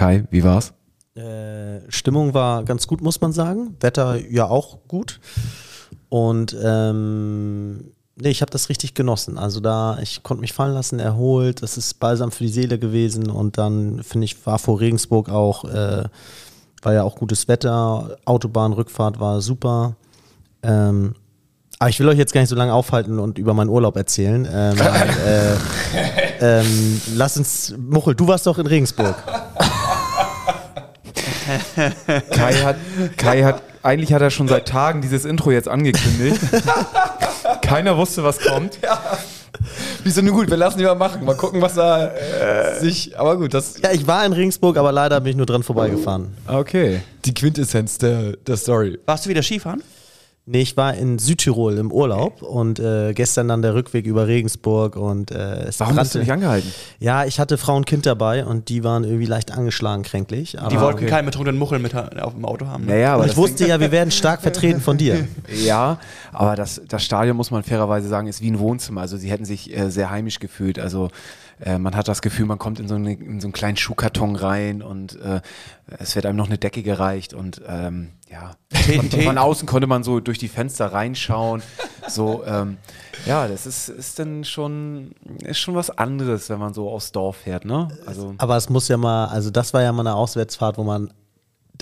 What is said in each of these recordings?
Kai, wie war's? Äh, Stimmung war ganz gut, muss man sagen. Wetter ja auch gut. Und ähm, nee, ich habe das richtig genossen. Also da, ich konnte mich fallen lassen, erholt. Das ist balsam für die Seele gewesen. Und dann, finde ich, war vor Regensburg auch, äh, war ja auch gutes Wetter. Autobahnrückfahrt war super. Ähm, aber ich will euch jetzt gar nicht so lange aufhalten und über meinen Urlaub erzählen. Ähm, äh, ähm, lass uns, Muchel, du warst doch in Regensburg. Kai hat, Kai hat, eigentlich hat er schon seit Tagen dieses Intro jetzt angekündigt. Keiner wusste, was kommt. Ja. Wieso nur gut, wir lassen die mal machen. Mal gucken, was er äh, sich. Aber gut, das. Ja, ich war in Regensburg, aber leider bin ich nur dran vorbeigefahren. Okay. Die Quintessenz der, der Story. Warst du wieder Skifahren? Nee, ich war in Südtirol im Urlaub und äh, gestern dann der Rückweg über Regensburg und äh, es Warum hast du nicht angehalten? Ja, ich hatte Frau und Kind dabei und die waren irgendwie leicht angeschlagen, kränklich. Aber Die wollten keinen betrunkenen Muchel mit auf dem Auto haben. Ne? Naja, aber ich wusste ja, wir werden stark vertreten von dir. Ja, aber das, das Stadion, muss man fairerweise sagen, ist wie ein Wohnzimmer. Also sie hätten sich äh, sehr heimisch gefühlt. Also äh, man hat das Gefühl, man kommt in so, eine, in so einen kleinen Schuhkarton rein und äh, es wird einem noch eine Decke gereicht und ähm, ja, von, von außen konnte man so durch die Fenster reinschauen. So, ähm, ja, das ist, ist dann schon, ist schon was anderes, wenn man so aufs Dorf fährt, ne? Also Aber es muss ja mal, also das war ja mal eine Auswärtsfahrt, wo man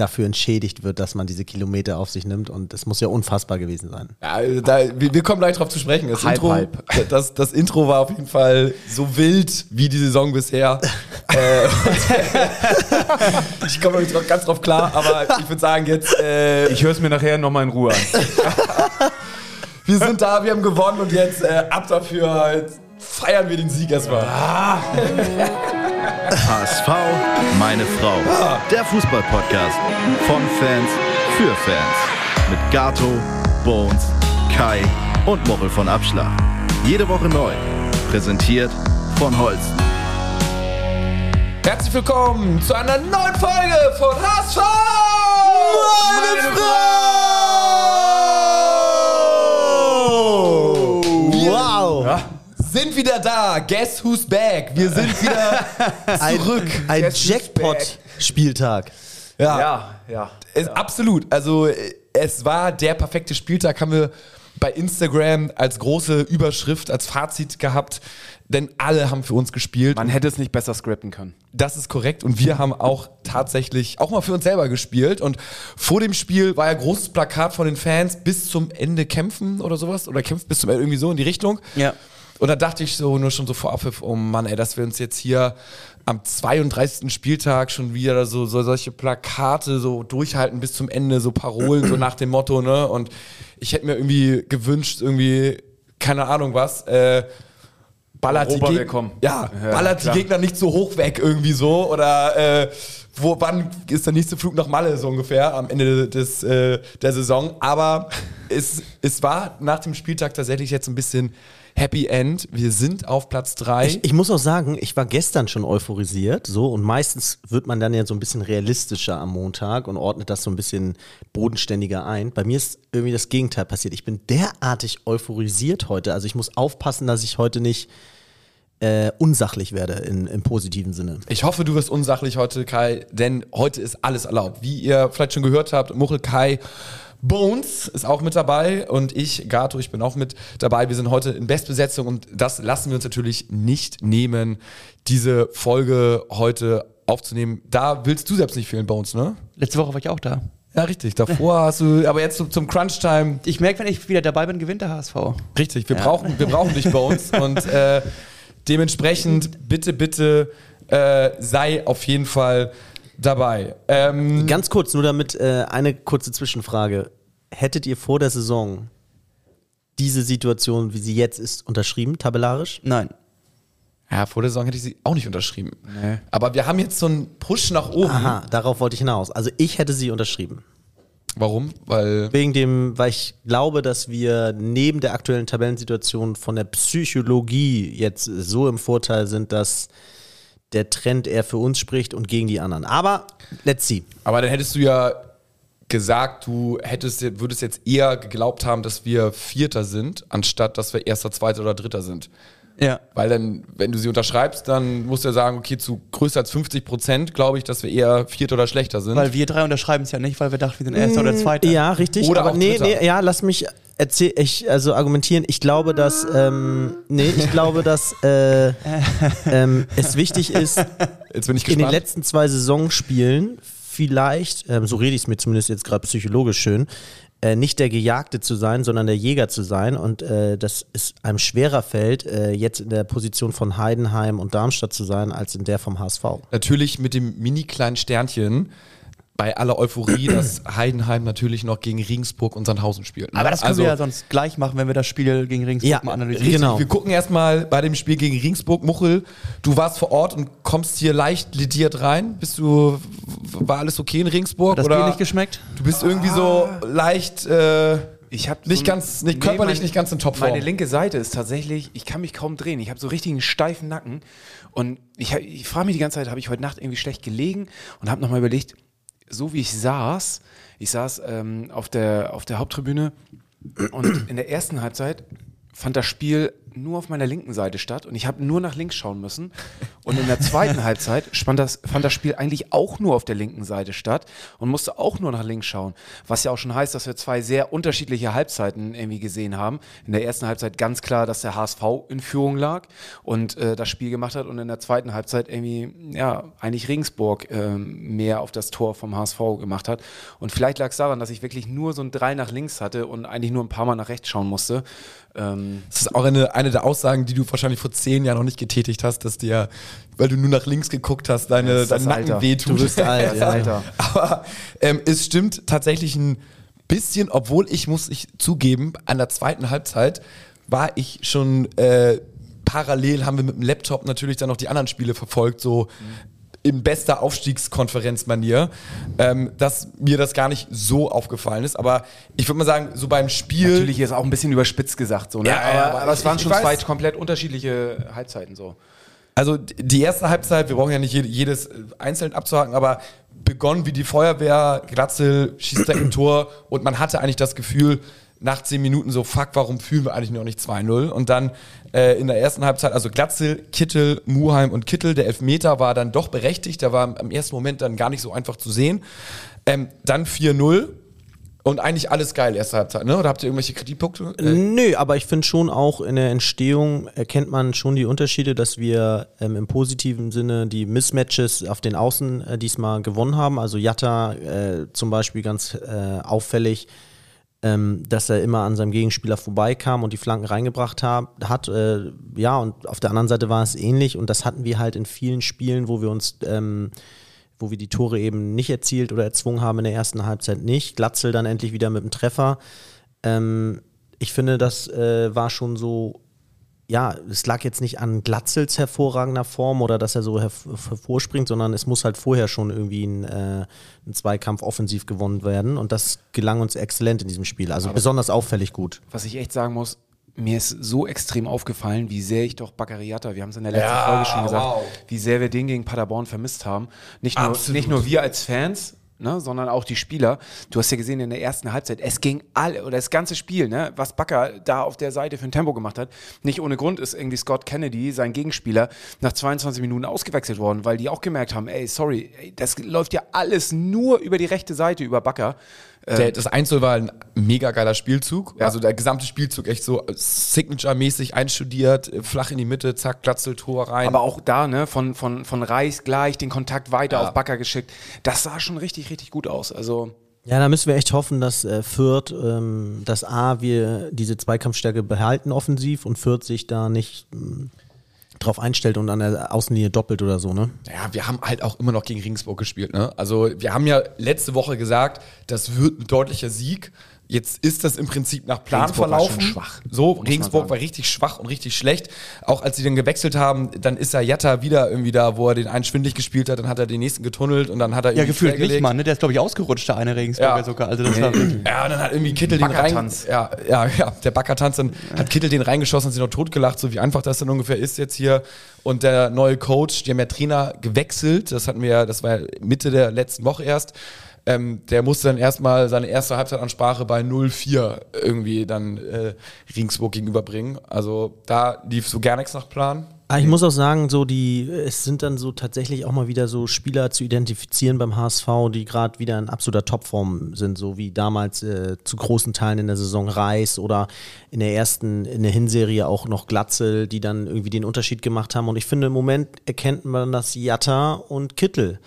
dafür entschädigt wird, dass man diese Kilometer auf sich nimmt und es muss ja unfassbar gewesen sein. Ja, also da, wir, wir kommen gleich drauf zu sprechen. Das, Halb, Intro, halb. Das, das Intro war auf jeden Fall so wild wie die Saison bisher. äh, ich komme noch nicht drauf- ganz drauf klar, aber ich würde sagen, jetzt, äh, ich höre es mir nachher nochmal in Ruhe an. wir sind da, wir haben gewonnen und jetzt äh, ab dafür. Jetzt feiern wir den Sieg erstmal. HSV, meine Frau. Der Fußball-Podcast von Fans für Fans. Mit Gato, Bones, Kai und Mochel von Abschlag. Jede Woche neu. Präsentiert von Holsten. Herzlich willkommen zu einer neuen Folge von HSV! Meine, Frau! Sind wieder da. Guess who's back? Wir sind wieder zurück. Ein who's Jackpot-Spieltag. Ja, Ja, ja. Es, absolut. Also äh, es war der perfekte Spieltag, haben wir bei Instagram als große Überschrift, als Fazit gehabt. Denn alle haben für uns gespielt. Man hätte es nicht besser scripten können. Das ist korrekt und wir haben auch tatsächlich auch mal für uns selber gespielt und vor dem Spiel war ja großes Plakat von den Fans bis zum Ende kämpfen oder sowas oder kämpft bis zum Ende irgendwie so in die Richtung. Ja. Und da dachte ich so nur schon so vor Abpfiff, oh Mann, ey, dass wir uns jetzt hier am 32. Spieltag schon wieder so, so solche Plakate so durchhalten bis zum Ende, so Parolen so nach dem Motto, ne? Und ich hätte mir irgendwie gewünscht, irgendwie keine Ahnung was, äh, ballert die, Geg Ja, ballert klar. die Gegner nicht so hoch weg irgendwie so oder äh, wo, wann ist der nächste Flug nach Malle so ungefähr am Ende des, äh, der Saison. Aber es, es war nach dem Spieltag tatsächlich jetzt ein bisschen Happy End. Wir sind auf Platz 3. Ich, ich muss auch sagen, ich war gestern schon euphorisiert, so und meistens wird man dann ja so ein bisschen realistischer am Montag und ordnet das so ein bisschen bodenständiger ein. Bei mir ist irgendwie das Gegenteil passiert. Ich bin derartig euphorisiert heute. Also ich muss aufpassen, dass ich heute nicht äh, unsachlich werde in, im positiven Sinne. Ich hoffe, du wirst unsachlich heute, Kai, denn heute ist alles erlaubt. Wie ihr vielleicht schon gehört habt, Muchel Kai Bones ist auch mit dabei und ich, Gato, ich bin auch mit dabei. Wir sind heute in Bestbesetzung und das lassen wir uns natürlich nicht nehmen, diese Folge heute aufzunehmen. Da willst du selbst nicht fehlen, Bones, ne? Letzte Woche war ich auch da. Ja, richtig. Davor hast du, aber jetzt zum, zum Crunch-Time, Ich merke, wenn ich wieder dabei bin, gewinnt der HSV. richtig, wir, brauchen, wir brauchen dich bei uns und äh, dementsprechend bitte, bitte äh, sei auf jeden Fall dabei. Ähm, Ganz kurz, nur damit äh, eine kurze Zwischenfrage. Hättet ihr vor der Saison diese Situation, wie sie jetzt ist, unterschrieben, tabellarisch? Nein. Ja, vor der Saison hätte ich sie auch nicht unterschrieben. Aber wir haben jetzt so einen Push nach oben. Aha, darauf wollte ich hinaus. Also ich hätte sie unterschrieben. Warum? Weil. Wegen dem, weil ich glaube, dass wir neben der aktuellen Tabellensituation von der Psychologie jetzt so im Vorteil sind, dass der Trend eher für uns spricht und gegen die anderen. Aber let's see. Aber dann hättest du ja gesagt, du hättest, würdest jetzt eher geglaubt haben, dass wir Vierter sind, anstatt dass wir Erster, Zweiter oder Dritter sind. Ja. Weil dann, wenn du sie unterschreibst, dann musst du ja sagen, okay, zu größer als 50 Prozent glaube ich, dass wir eher Vierter oder schlechter sind. Weil wir drei unterschreiben es ja nicht, weil wir dachten, wir sind Erster oder Zweiter. Ja, richtig. Oder aber auch nee, Dritter. nee, ja, lass mich erzähl, ich, also argumentieren. Ich glaube, dass, ähm, nee, ich glaube, dass äh, ähm, es wichtig ist, in den letzten zwei Saisonspielen vielleicht, ähm, so rede ich es mir zumindest jetzt gerade psychologisch schön, äh, nicht der Gejagte zu sein, sondern der Jäger zu sein und äh, dass es einem schwerer fällt, äh, jetzt in der Position von Heidenheim und Darmstadt zu sein, als in der vom HSV. Natürlich mit dem mini kleinen Sternchen bei aller Euphorie, dass Heidenheim natürlich noch gegen Regensburg und Sandhausen spielt. ne? Aber das können also, wir ja sonst gleich machen, wenn wir das Spiel gegen Regensburg Ja, mal analysieren. Genau. Wir gucken erstmal bei dem Spiel gegen Regensburg. Muchel, du warst vor Ort und kommst hier leicht lediert rein. Bist du, war alles okay in Regensburg? Hat das oder Bier nicht geschmeckt? Du bist irgendwie so leicht, äh, Ich habe Nicht ganz- nicht körperlich nicht ganz in Topform. Meine linke Seite ist tatsächlich, ich kann mich kaum drehen. Ich habe so richtig einen steifen Nacken und ich, hab- ich frage mich die ganze Zeit, habe ich heute Nacht irgendwie schlecht gelegen und habe nochmal überlegt, so wie ich saß, ich saß ähm, auf, der, auf der Haupttribüne und in der ersten Halbzeit fand das Spiel nur auf meiner linken Seite statt und ich habe nur nach links schauen müssen. Und in der zweiten Halbzeit fand das, fand das Spiel eigentlich auch nur auf der linken Seite statt und musste auch nur nach links schauen. Was ja auch schon heißt, dass wir zwei sehr unterschiedliche Halbzeiten irgendwie gesehen haben. In der ersten Halbzeit ganz klar, dass der HSV in Führung lag und äh, das Spiel gemacht hat und in der zweiten Halbzeit irgendwie, ja, eigentlich Regensburg ähm, mehr auf das Tor vom HSV gemacht hat. Und vielleicht lag es daran, dass ich wirklich nur so ein Drei nach links hatte und eigentlich nur ein paar Mal nach rechts schauen musste. Ähm, das ist auch eine, eine der Aussagen, die du wahrscheinlich vor zehn Jahren noch nicht getätigt hast, dass dir, weil du nur nach links geguckt hast, deine, dein Nacken Alter. wehtut. Du bist alt, ja. Alter. Aber ähm, es stimmt tatsächlich ein bisschen, obwohl ich, muss ich zugeben, an der zweiten Halbzeit war ich schon äh, parallel, haben wir mit dem Laptop natürlich dann noch die anderen Spiele verfolgt, so in bester Aufstiegskonferenzmanier, ähm, dass mir das gar nicht so aufgefallen ist. Aber ich würde mal sagen, so beim Spiel. Natürlich ist auch ein bisschen überspitzt gesagt so, ne? Ja, aber, aber aber es waren schon zwei komplett unterschiedliche Halbzeiten so. Also die erste Halbzeit, wir brauchen ja nicht jede- jedes äh, einzeln abzuhaken, aber begonnen wie die Feuerwehr, Glatzel schießt da ein Tor und man hatte eigentlich das Gefühl, nach zehn Minuten so, fuck, warum fühlen wir eigentlich noch nicht 2-0? Und dann äh, in der ersten Halbzeit, also Glatzel, Kittel, Muheim und Kittel, der Elfmeter war dann doch berechtigt, der war im ersten Moment dann gar nicht so einfach zu sehen. Ähm, dann 4-0 und eigentlich alles geil, erste Halbzeit, ne? Oder habt ihr irgendwelche Kritikpunkte? Äh, Nö, aber ich finde schon auch in der Entstehung erkennt man schon die Unterschiede, dass wir ähm, im positiven Sinne die Mismatches auf den Außen äh, diesmal gewonnen haben. Also Jatta äh, zum Beispiel ganz äh, auffällig, ähm, dass er immer an seinem Gegenspieler vorbeikam und die Flanken reingebracht hab, hat. Äh, ja, und auf der anderen Seite war es ähnlich und das hatten wir halt in vielen Spielen, wo wir uns ähm, wo wir die Tore eben nicht erzielt oder erzwungen haben in der ersten Halbzeit nicht. Glatzel dann endlich wieder mit dem Treffer. Ähm, ich finde, das äh, war schon so, ja, es lag jetzt nicht an Glatzels hervorragender Form oder dass er so herv hervorspringt, sondern es muss halt vorher schon irgendwie ein, äh, ein Zweikampf offensiv gewonnen werden und das gelang uns exzellent in diesem Spiel. Also besonders auffällig gut. Was ich echt sagen muss, mir ist so extrem aufgefallen, wie sehr ich doch Baccariata, wir haben es in der letzten Ja, Folge schon gesagt, wow. wie sehr wir den gegen Paderborn vermisst haben. Nicht nur, Absolut. nicht nur wir als Fans, ne, sondern auch die Spieler. Du hast ja gesehen in der ersten Halbzeit, es ging alle, oder das ganze Spiel, ne, was Bakker da auf der Seite für ein Tempo gemacht hat. Nicht ohne Grund ist irgendwie Scott Kennedy, sein Gegenspieler, nach 22 Minuten ausgewechselt worden, weil die auch gemerkt haben, ey, sorry, ey, das läuft ja alles nur über die rechte Seite, über Bakker. Der, das Einzel war ein mega geiler Spielzug. Ja. Also der gesamte Spielzug echt so Signature-mäßig einstudiert, äh, flach in die Mitte, zack, Glatzel, Tor rein. Aber auch da, ne, von, von, von Reis gleich den Kontakt weiter Ja. auf Bakker geschickt. Das sah schon richtig, richtig gut aus. Also, Ja, da müssen wir echt hoffen, dass äh, Fürth, ähm, dass A, wir diese Zweikampfstärke behalten offensiv und Fürth sich da nicht mh, drauf einstellt und an der Außenlinie doppelt oder so, ne? ja, wir haben halt auch immer noch gegen Regensburg gespielt. Ne? Also wir haben ja letzte Woche gesagt, das wird ein deutlicher Sieg. Jetzt ist das im Prinzip nach Plan Regensburg war verlaufen. schon schwach, So, Regensburg war richtig schwach und richtig schlecht. Auch als sie dann gewechselt haben, dann ist ja Jatta wieder irgendwie da, wo er den einen schwindlig gespielt hat, dann hat er den nächsten getunnelt und dann hat er Ja, irgendwie gefühlt nicht, quergelegt. Mann. Ne? Der ist, glaube ich, ausgerutscht, der eine Regensburger Ja. sogar. Also das war. Ja, und dann hat irgendwie Kittel den rein. Ja, ja, ja, der Backertanz, dann hat Kittel den reingeschossen und sich noch totgelacht, so wie einfach das dann ungefähr ist jetzt hier. Und der neue Coach, die haben ja Trainer gewechselt, das hatten wir ja, das war ja Mitte der letzten Woche erst. Ähm, der musste dann erstmal seine erste Halbzeitansprache bei 0-4 irgendwie dann äh, Regensburg gegenüberbringen. Also da lief so gar nichts nach Plan. Ah, ich muss auch sagen, so die, es sind dann so tatsächlich auch mal wieder so Spieler zu identifizieren beim HSV, die gerade wieder in absoluter Topform sind, so wie damals äh, zu großen Teilen in der Saison Reis oder in der ersten, in der Hinserie auch noch Glatzel, die dann irgendwie den Unterschied gemacht haben. Und ich finde, im Moment erkennt man, dass Jatta und Kittel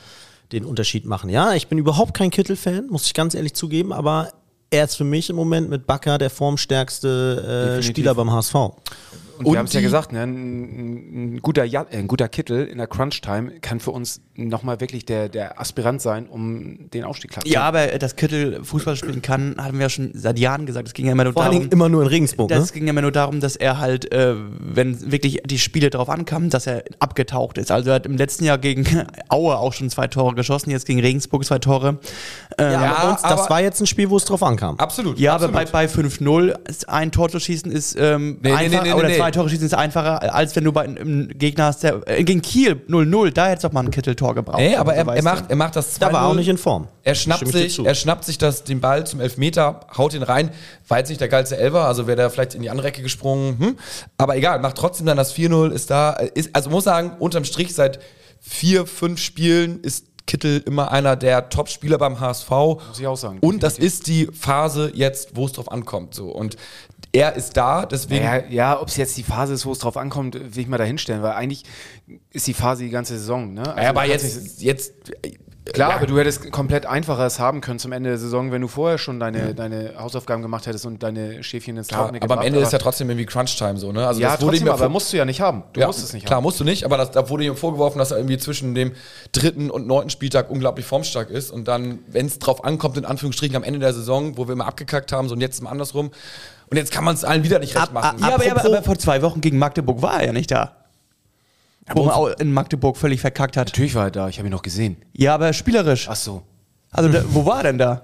den Unterschied machen. Ja, ich bin überhaupt kein Kittel-Fan, muss ich ganz ehrlich zugeben, aber er ist für mich im Moment mit Bakker der formstärkste äh. Spieler beim HSV. Und, Und wir haben es ja gesagt, ne? ein, ein, guter, Ja- äh, ein guter Kittel in der Crunch-Time kann für uns nochmal wirklich der, der Aspirant sein, um den Aufstieg klar zu Ja, aber dass Kittel Fußball spielen kann, haben wir ja schon seit Jahren gesagt. Es ging ja immer nur Vor allen darum, Dingen immer nur in Regensburg, ne? Das ging ja immer nur darum, dass er halt, äh, wenn wirklich die Spiele drauf ankamen, dass er abgetaucht ist. Also er hat im letzten Jahr gegen Aue auch schon zwei Tore geschossen, jetzt gegen Regensburg zwei Tore. Ähm, Ja, aber, uns, das aber- war jetzt ein Spiel, wo es drauf ankam. Absolut. ja, absolut. aber bei, bei 5-0 ist ein Tor zu schießen ist ähm, Nee, nee, einfacher, nee, nee, oder nee. Zwei Tore schießen ist einfacher, als wenn du bei einem Gegner hast, der äh, gegen Kiel 0-0, da hättest du doch mal ein Kittel-Tor gebraucht. Nee, aber er, er, macht, du. er macht das Da war 2-0. auch nicht in Form. Er schnappt, sich, er schnappt sich das, den Ball zum Elfmeter, haut ihn rein. War jetzt nicht der geilste Elfer, also wäre der vielleicht in die andere Ecke gesprungen. Hm? Aber egal, macht trotzdem dann das 4-0, ist da. Ist, also muss sagen, unterm Strich seit vier, fünf Spielen ist Kittel immer einer der Top-Spieler beim HSV. Muss ich auch sagen, Und das ist die Phase jetzt, wo es drauf ankommt. So. Und er ist da, deswegen. Naja, ja, ob es jetzt die Phase ist, wo es drauf ankommt, will ich mal dahinstellen, weil eigentlich ist die Phase die ganze Saison. Ne? Also ja, aber jetzt, jetzt. Klar, ja. aber du hättest komplett einfacheres haben können zum Ende der Saison, wenn du vorher schon deine, deine Hausaufgaben gemacht hättest und deine Schäfchen ins Ja, Trockene aber am Ende ist ja trotzdem irgendwie Crunch-Time so, ne? Also ja, das wurde trotzdem, ihm ja aber musst du ja nicht haben. Du Ja, musst es nicht Klar, haben. musst du nicht, aber das, da wurde ihm vorgeworfen, dass er irgendwie zwischen dem dritten und neunten Spieltag unglaublich formstark ist und dann, wenn es drauf ankommt, in Anführungsstrichen am Ende der Saison, wo wir immer abgekackt haben, so und jetzt mal andersrum. Und jetzt kann man es allen wieder nicht recht Ab- machen. Ja, aber, aber, Apropos- aber vor zwei Wochen gegen Magdeburg war er ja nicht da. Wo man auch in Magdeburg völlig verkackt hat. Natürlich war er da, ich habe ihn noch gesehen. Ja, aber spielerisch. Ach so. Also da, wo war er denn da?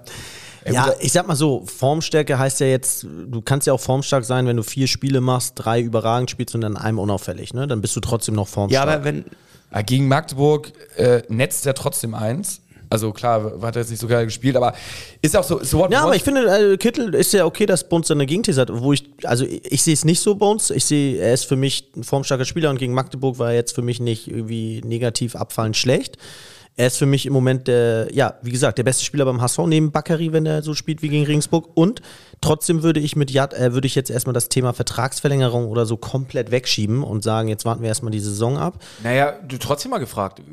Ja, ich sag mal so, Formstärke heißt ja jetzt, du kannst ja auch formstark sein, wenn du vier Spiele machst, drei überragend spielst und dann einem unauffällig, ne? Dann bist du trotzdem noch Ja, formstark. aber wenn. Ja, gegen Magdeburg äh, netzt er trotzdem eins. Also klar, hat er jetzt nicht so geil gespielt, aber ist auch so, so what, Ja, what- aber ich finde, äh, Kittel ist ja okay, dass Bones seine Gegenthese hat. Wo ich, also ich, ich sehe es nicht so, Bones. Ich sehe, er ist für mich ein formstarker Spieler und gegen Magdeburg war er jetzt für mich nicht irgendwie negativ abfallend schlecht. Er ist für mich im Moment der, ja, wie gesagt, der beste Spieler beim HSV neben Bakkeri, wenn er so spielt wie gegen Regensburg. Und trotzdem würde ich mit Jad, äh, würde ich jetzt erstmal das Thema Vertragsverlängerung oder so komplett wegschieben und sagen, jetzt warten wir erstmal die Saison ab. Naja, du trotzdem mal gefragt, w-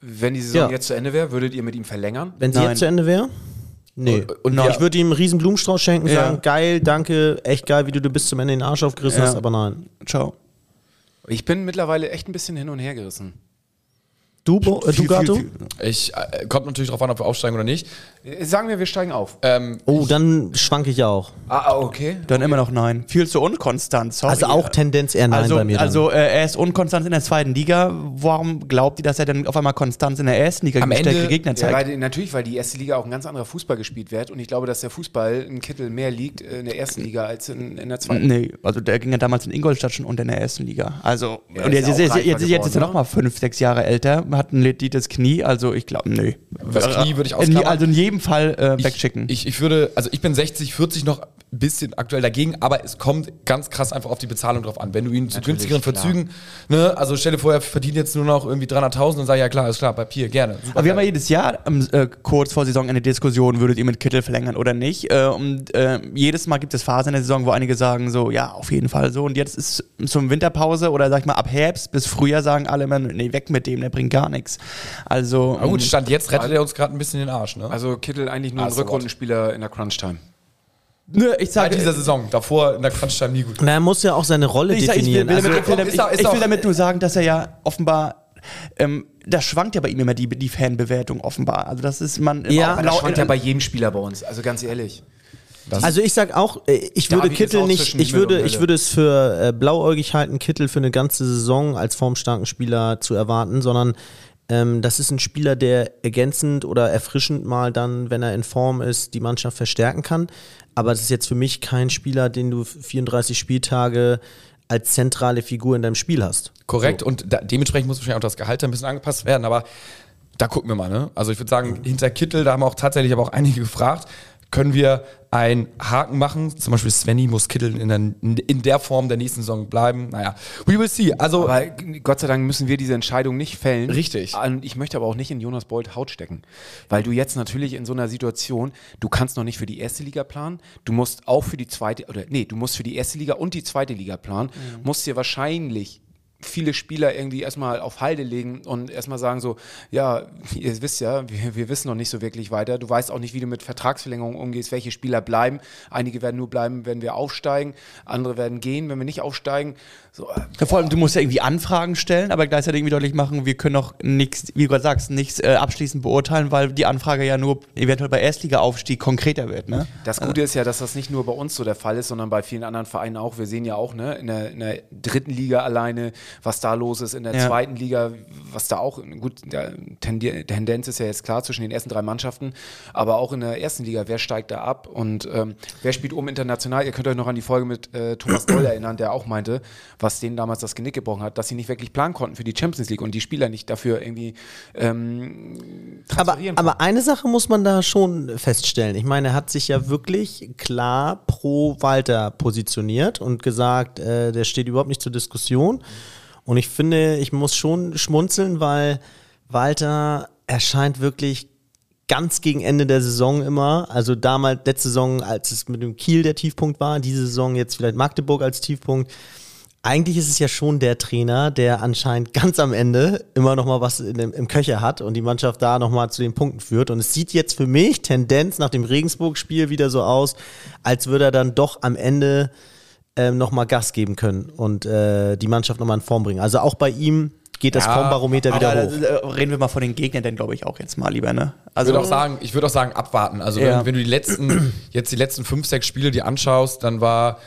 wenn die Saison Ja. jetzt zu Ende wäre, würdet ihr mit ihm verlängern? Wenn sie Nein. jetzt zu Ende wäre? Nee. Und- und ja. ich würde ihm einen riesen Blumenstrauß schenken, Ja. sagen, geil, danke, echt geil, wie du dir bis zum Ende den Arsch aufgerissen Ja. hast, aber nein. Ciao. Ich bin mittlerweile echt ein bisschen hin und her gerissen. Du, Bo äh, du Gato? viel. ich, äh, kommt natürlich drauf an, ob wir aufsteigen oder nicht. Äh, Sagen wir, wir steigen auf. Ähm, Oh, dann schwanke ich auch. Ah, ah, okay. Dann immer noch nein. Viel zu unkonstant. Sorry. Also auch Tendenz eher nein also, bei mir. Dann. Also äh, er ist unkonstant in der zweiten Liga. Warum glaubt ihr, dass er dann auf einmal konstant in der ersten Liga Am gegen stärkere Ende- Gegner Ja, zeigt? weil, natürlich, weil die erste Liga auch ein ganz anderer Fußball gespielt wird und ich glaube, dass der Fußball in Kittel mehr liegt äh, in der ersten Liga als in, in der zweiten. Nee, also der ging ja damals in Ingolstadt schon unter in der ersten Liga. Also, Ja, und ist jetzt, ja auch jetzt, jetzt, jetzt, ist er geworden, noch mal fünf, sechs Jahre älter, hat ein lediertes Knie, also ich glaube, nee. Das Knie würde ich ausklammern. Also in jedem Fall äh, wegschicken. Ich, ich würde, also ich bin 60, 40 noch ein bisschen aktuell dagegen, aber es kommt ganz krass einfach auf die Bezahlung drauf an. Wenn du ihn zu Natürlich, günstigeren klar. Verzügen, ne, also stell dir vor, er verdient jetzt nur noch irgendwie 300.000 und sag ja klar, ist klar, Papier, gerne. Super Aber wir haben ja jedes Jahr ähm, äh, kurz vor Saisonende Diskussion, würdet ihr mit Kittel verlängern oder nicht? Äh, und äh, jedes Mal gibt es Phasen in der Saison, wo einige sagen so, ja, auf jeden Fall so. Und jetzt ist zum Winterpause oder sag ich mal ab Herbst bis Frühjahr sagen alle immer, nee, weg mit dem, der bringt gar nichts. Also Aber gut, Stand jetzt rettet er uns gerade ein bisschen den Arsch, ne? Also Kittel eigentlich nur Ah, ein so Rückrundenspieler in der Crunch-Time. Nö, ich Seit sage dieser Saison, davor in der Crunch-Time nie gut. Na, er muss ja auch seine Rolle ich, sag, ich, will, definieren. will also, damit, ich, ich, ich will damit nur sagen, dass er ja offenbar ähm, das schwankt ja bei ihm immer die, die Fanbewertung offenbar. Also das ist man Ja, das schwankt ja bei jedem Spieler bei uns, also ganz ehrlich. also ich sag auch, äh, ich würde David Kittel auch nicht, ich würde, ich würde es für äh, blauäugig halten, Kittel für eine ganze Saison als formstarken Spieler zu erwarten, sondern ähm, das ist ein Spieler, der ergänzend oder erfrischend mal dann, wenn er in Form ist, die Mannschaft verstärken kann. Aber das ist jetzt für mich kein Spieler, den du 34 Spieltage als zentrale Figur in deinem Spiel hast. Korrekt, und da, dementsprechend muss wahrscheinlich auch das Gehalt ein bisschen angepasst werden, aber da gucken wir mal, ne? Also ich würde sagen, hinter Kittel, da haben auch tatsächlich aber auch einige gefragt, können wir einen Haken machen? Zum Beispiel Svenny muss Kittel in der, in der Form der nächsten Saison bleiben. Naja, we will see. Also, Aber Gott sei Dank müssen wir diese Entscheidung nicht fällen. Richtig. Und ich möchte aber auch nicht in Jonas Bolt Haut stecken. Weil du jetzt natürlich in so einer Situation, du kannst noch nicht für die erste Liga planen, du musst auch für die zweite, oder nee, du musst für die erste Liga und die zweite Liga planen, musst dir wahrscheinlich viele Spieler irgendwie erstmal auf Halde legen und erstmal sagen so, ja, ihr wisst ja, wir, wir wissen noch nicht so wirklich weiter. Du weißt auch nicht, wie du mit Vertragsverlängerungen umgehst, welche Spieler bleiben. Einige werden nur bleiben, wenn wir aufsteigen, andere werden gehen, wenn wir nicht aufsteigen. So, äh, Ja, vor allem, du musst ja irgendwie Anfragen stellen, aber gleichzeitig irgendwie deutlich machen, wir können auch nichts, wie du gerade sagst, nichts äh, abschließend beurteilen, weil die Anfrage ja nur eventuell bei Erstliga-Aufstieg konkreter wird. Ne? Das Gute ist ja, dass das nicht nur bei uns so der Fall ist, sondern bei vielen anderen Vereinen auch. Wir sehen ja auch ne, in, der, in der dritten Liga alleine, was da los ist, in der Ja. zweiten Liga, was da auch, gut, Tendenz ist ja jetzt klar zwischen den ersten drei Mannschaften, aber auch in der ersten Liga, wer steigt da ab und ähm, wer spielt um international? Ihr könnt euch noch an die Folge mit äh, Thomas Doll erinnern, der auch meinte, was denen damals das Genick gebrochen hat, dass sie nicht wirklich planen konnten für die Champions League und die Spieler nicht dafür irgendwie ähm, Aber, transferieren aber eine Sache muss man da schon feststellen. Ich meine, er hat sich ja wirklich klar pro Walter positioniert und gesagt, äh, der steht überhaupt nicht zur Diskussion. Und ich finde, ich muss schon schmunzeln, weil Walter erscheint wirklich ganz gegen Ende der Saison immer. Also damals, letzte Saison, als es mit dem Kiel der Tiefpunkt war, diese Saison jetzt vielleicht Magdeburg als Tiefpunkt. Eigentlich ist es ja schon der Trainer, der anscheinend ganz am Ende immer noch mal was dem, im Köcher hat und die Mannschaft da noch mal zu den Punkten führt. Und es sieht jetzt für mich Tendenz nach dem Regensburg-Spiel wieder so aus, als würde er dann doch am Ende ähm, noch mal Gas geben können und äh, die Mannschaft noch mal in Form bringen. Also auch bei ihm geht das Ja, Formbarometer wieder Aber hoch. äh, reden wir mal von den Gegnern, denn glaube ich auch jetzt mal lieber, ne? Ich Also würde auch sagen, ich würde auch sagen, abwarten. Also Ja. wenn, wenn du die letzten, jetzt die letzten fünf, sechs Spiele dir anschaust, dann war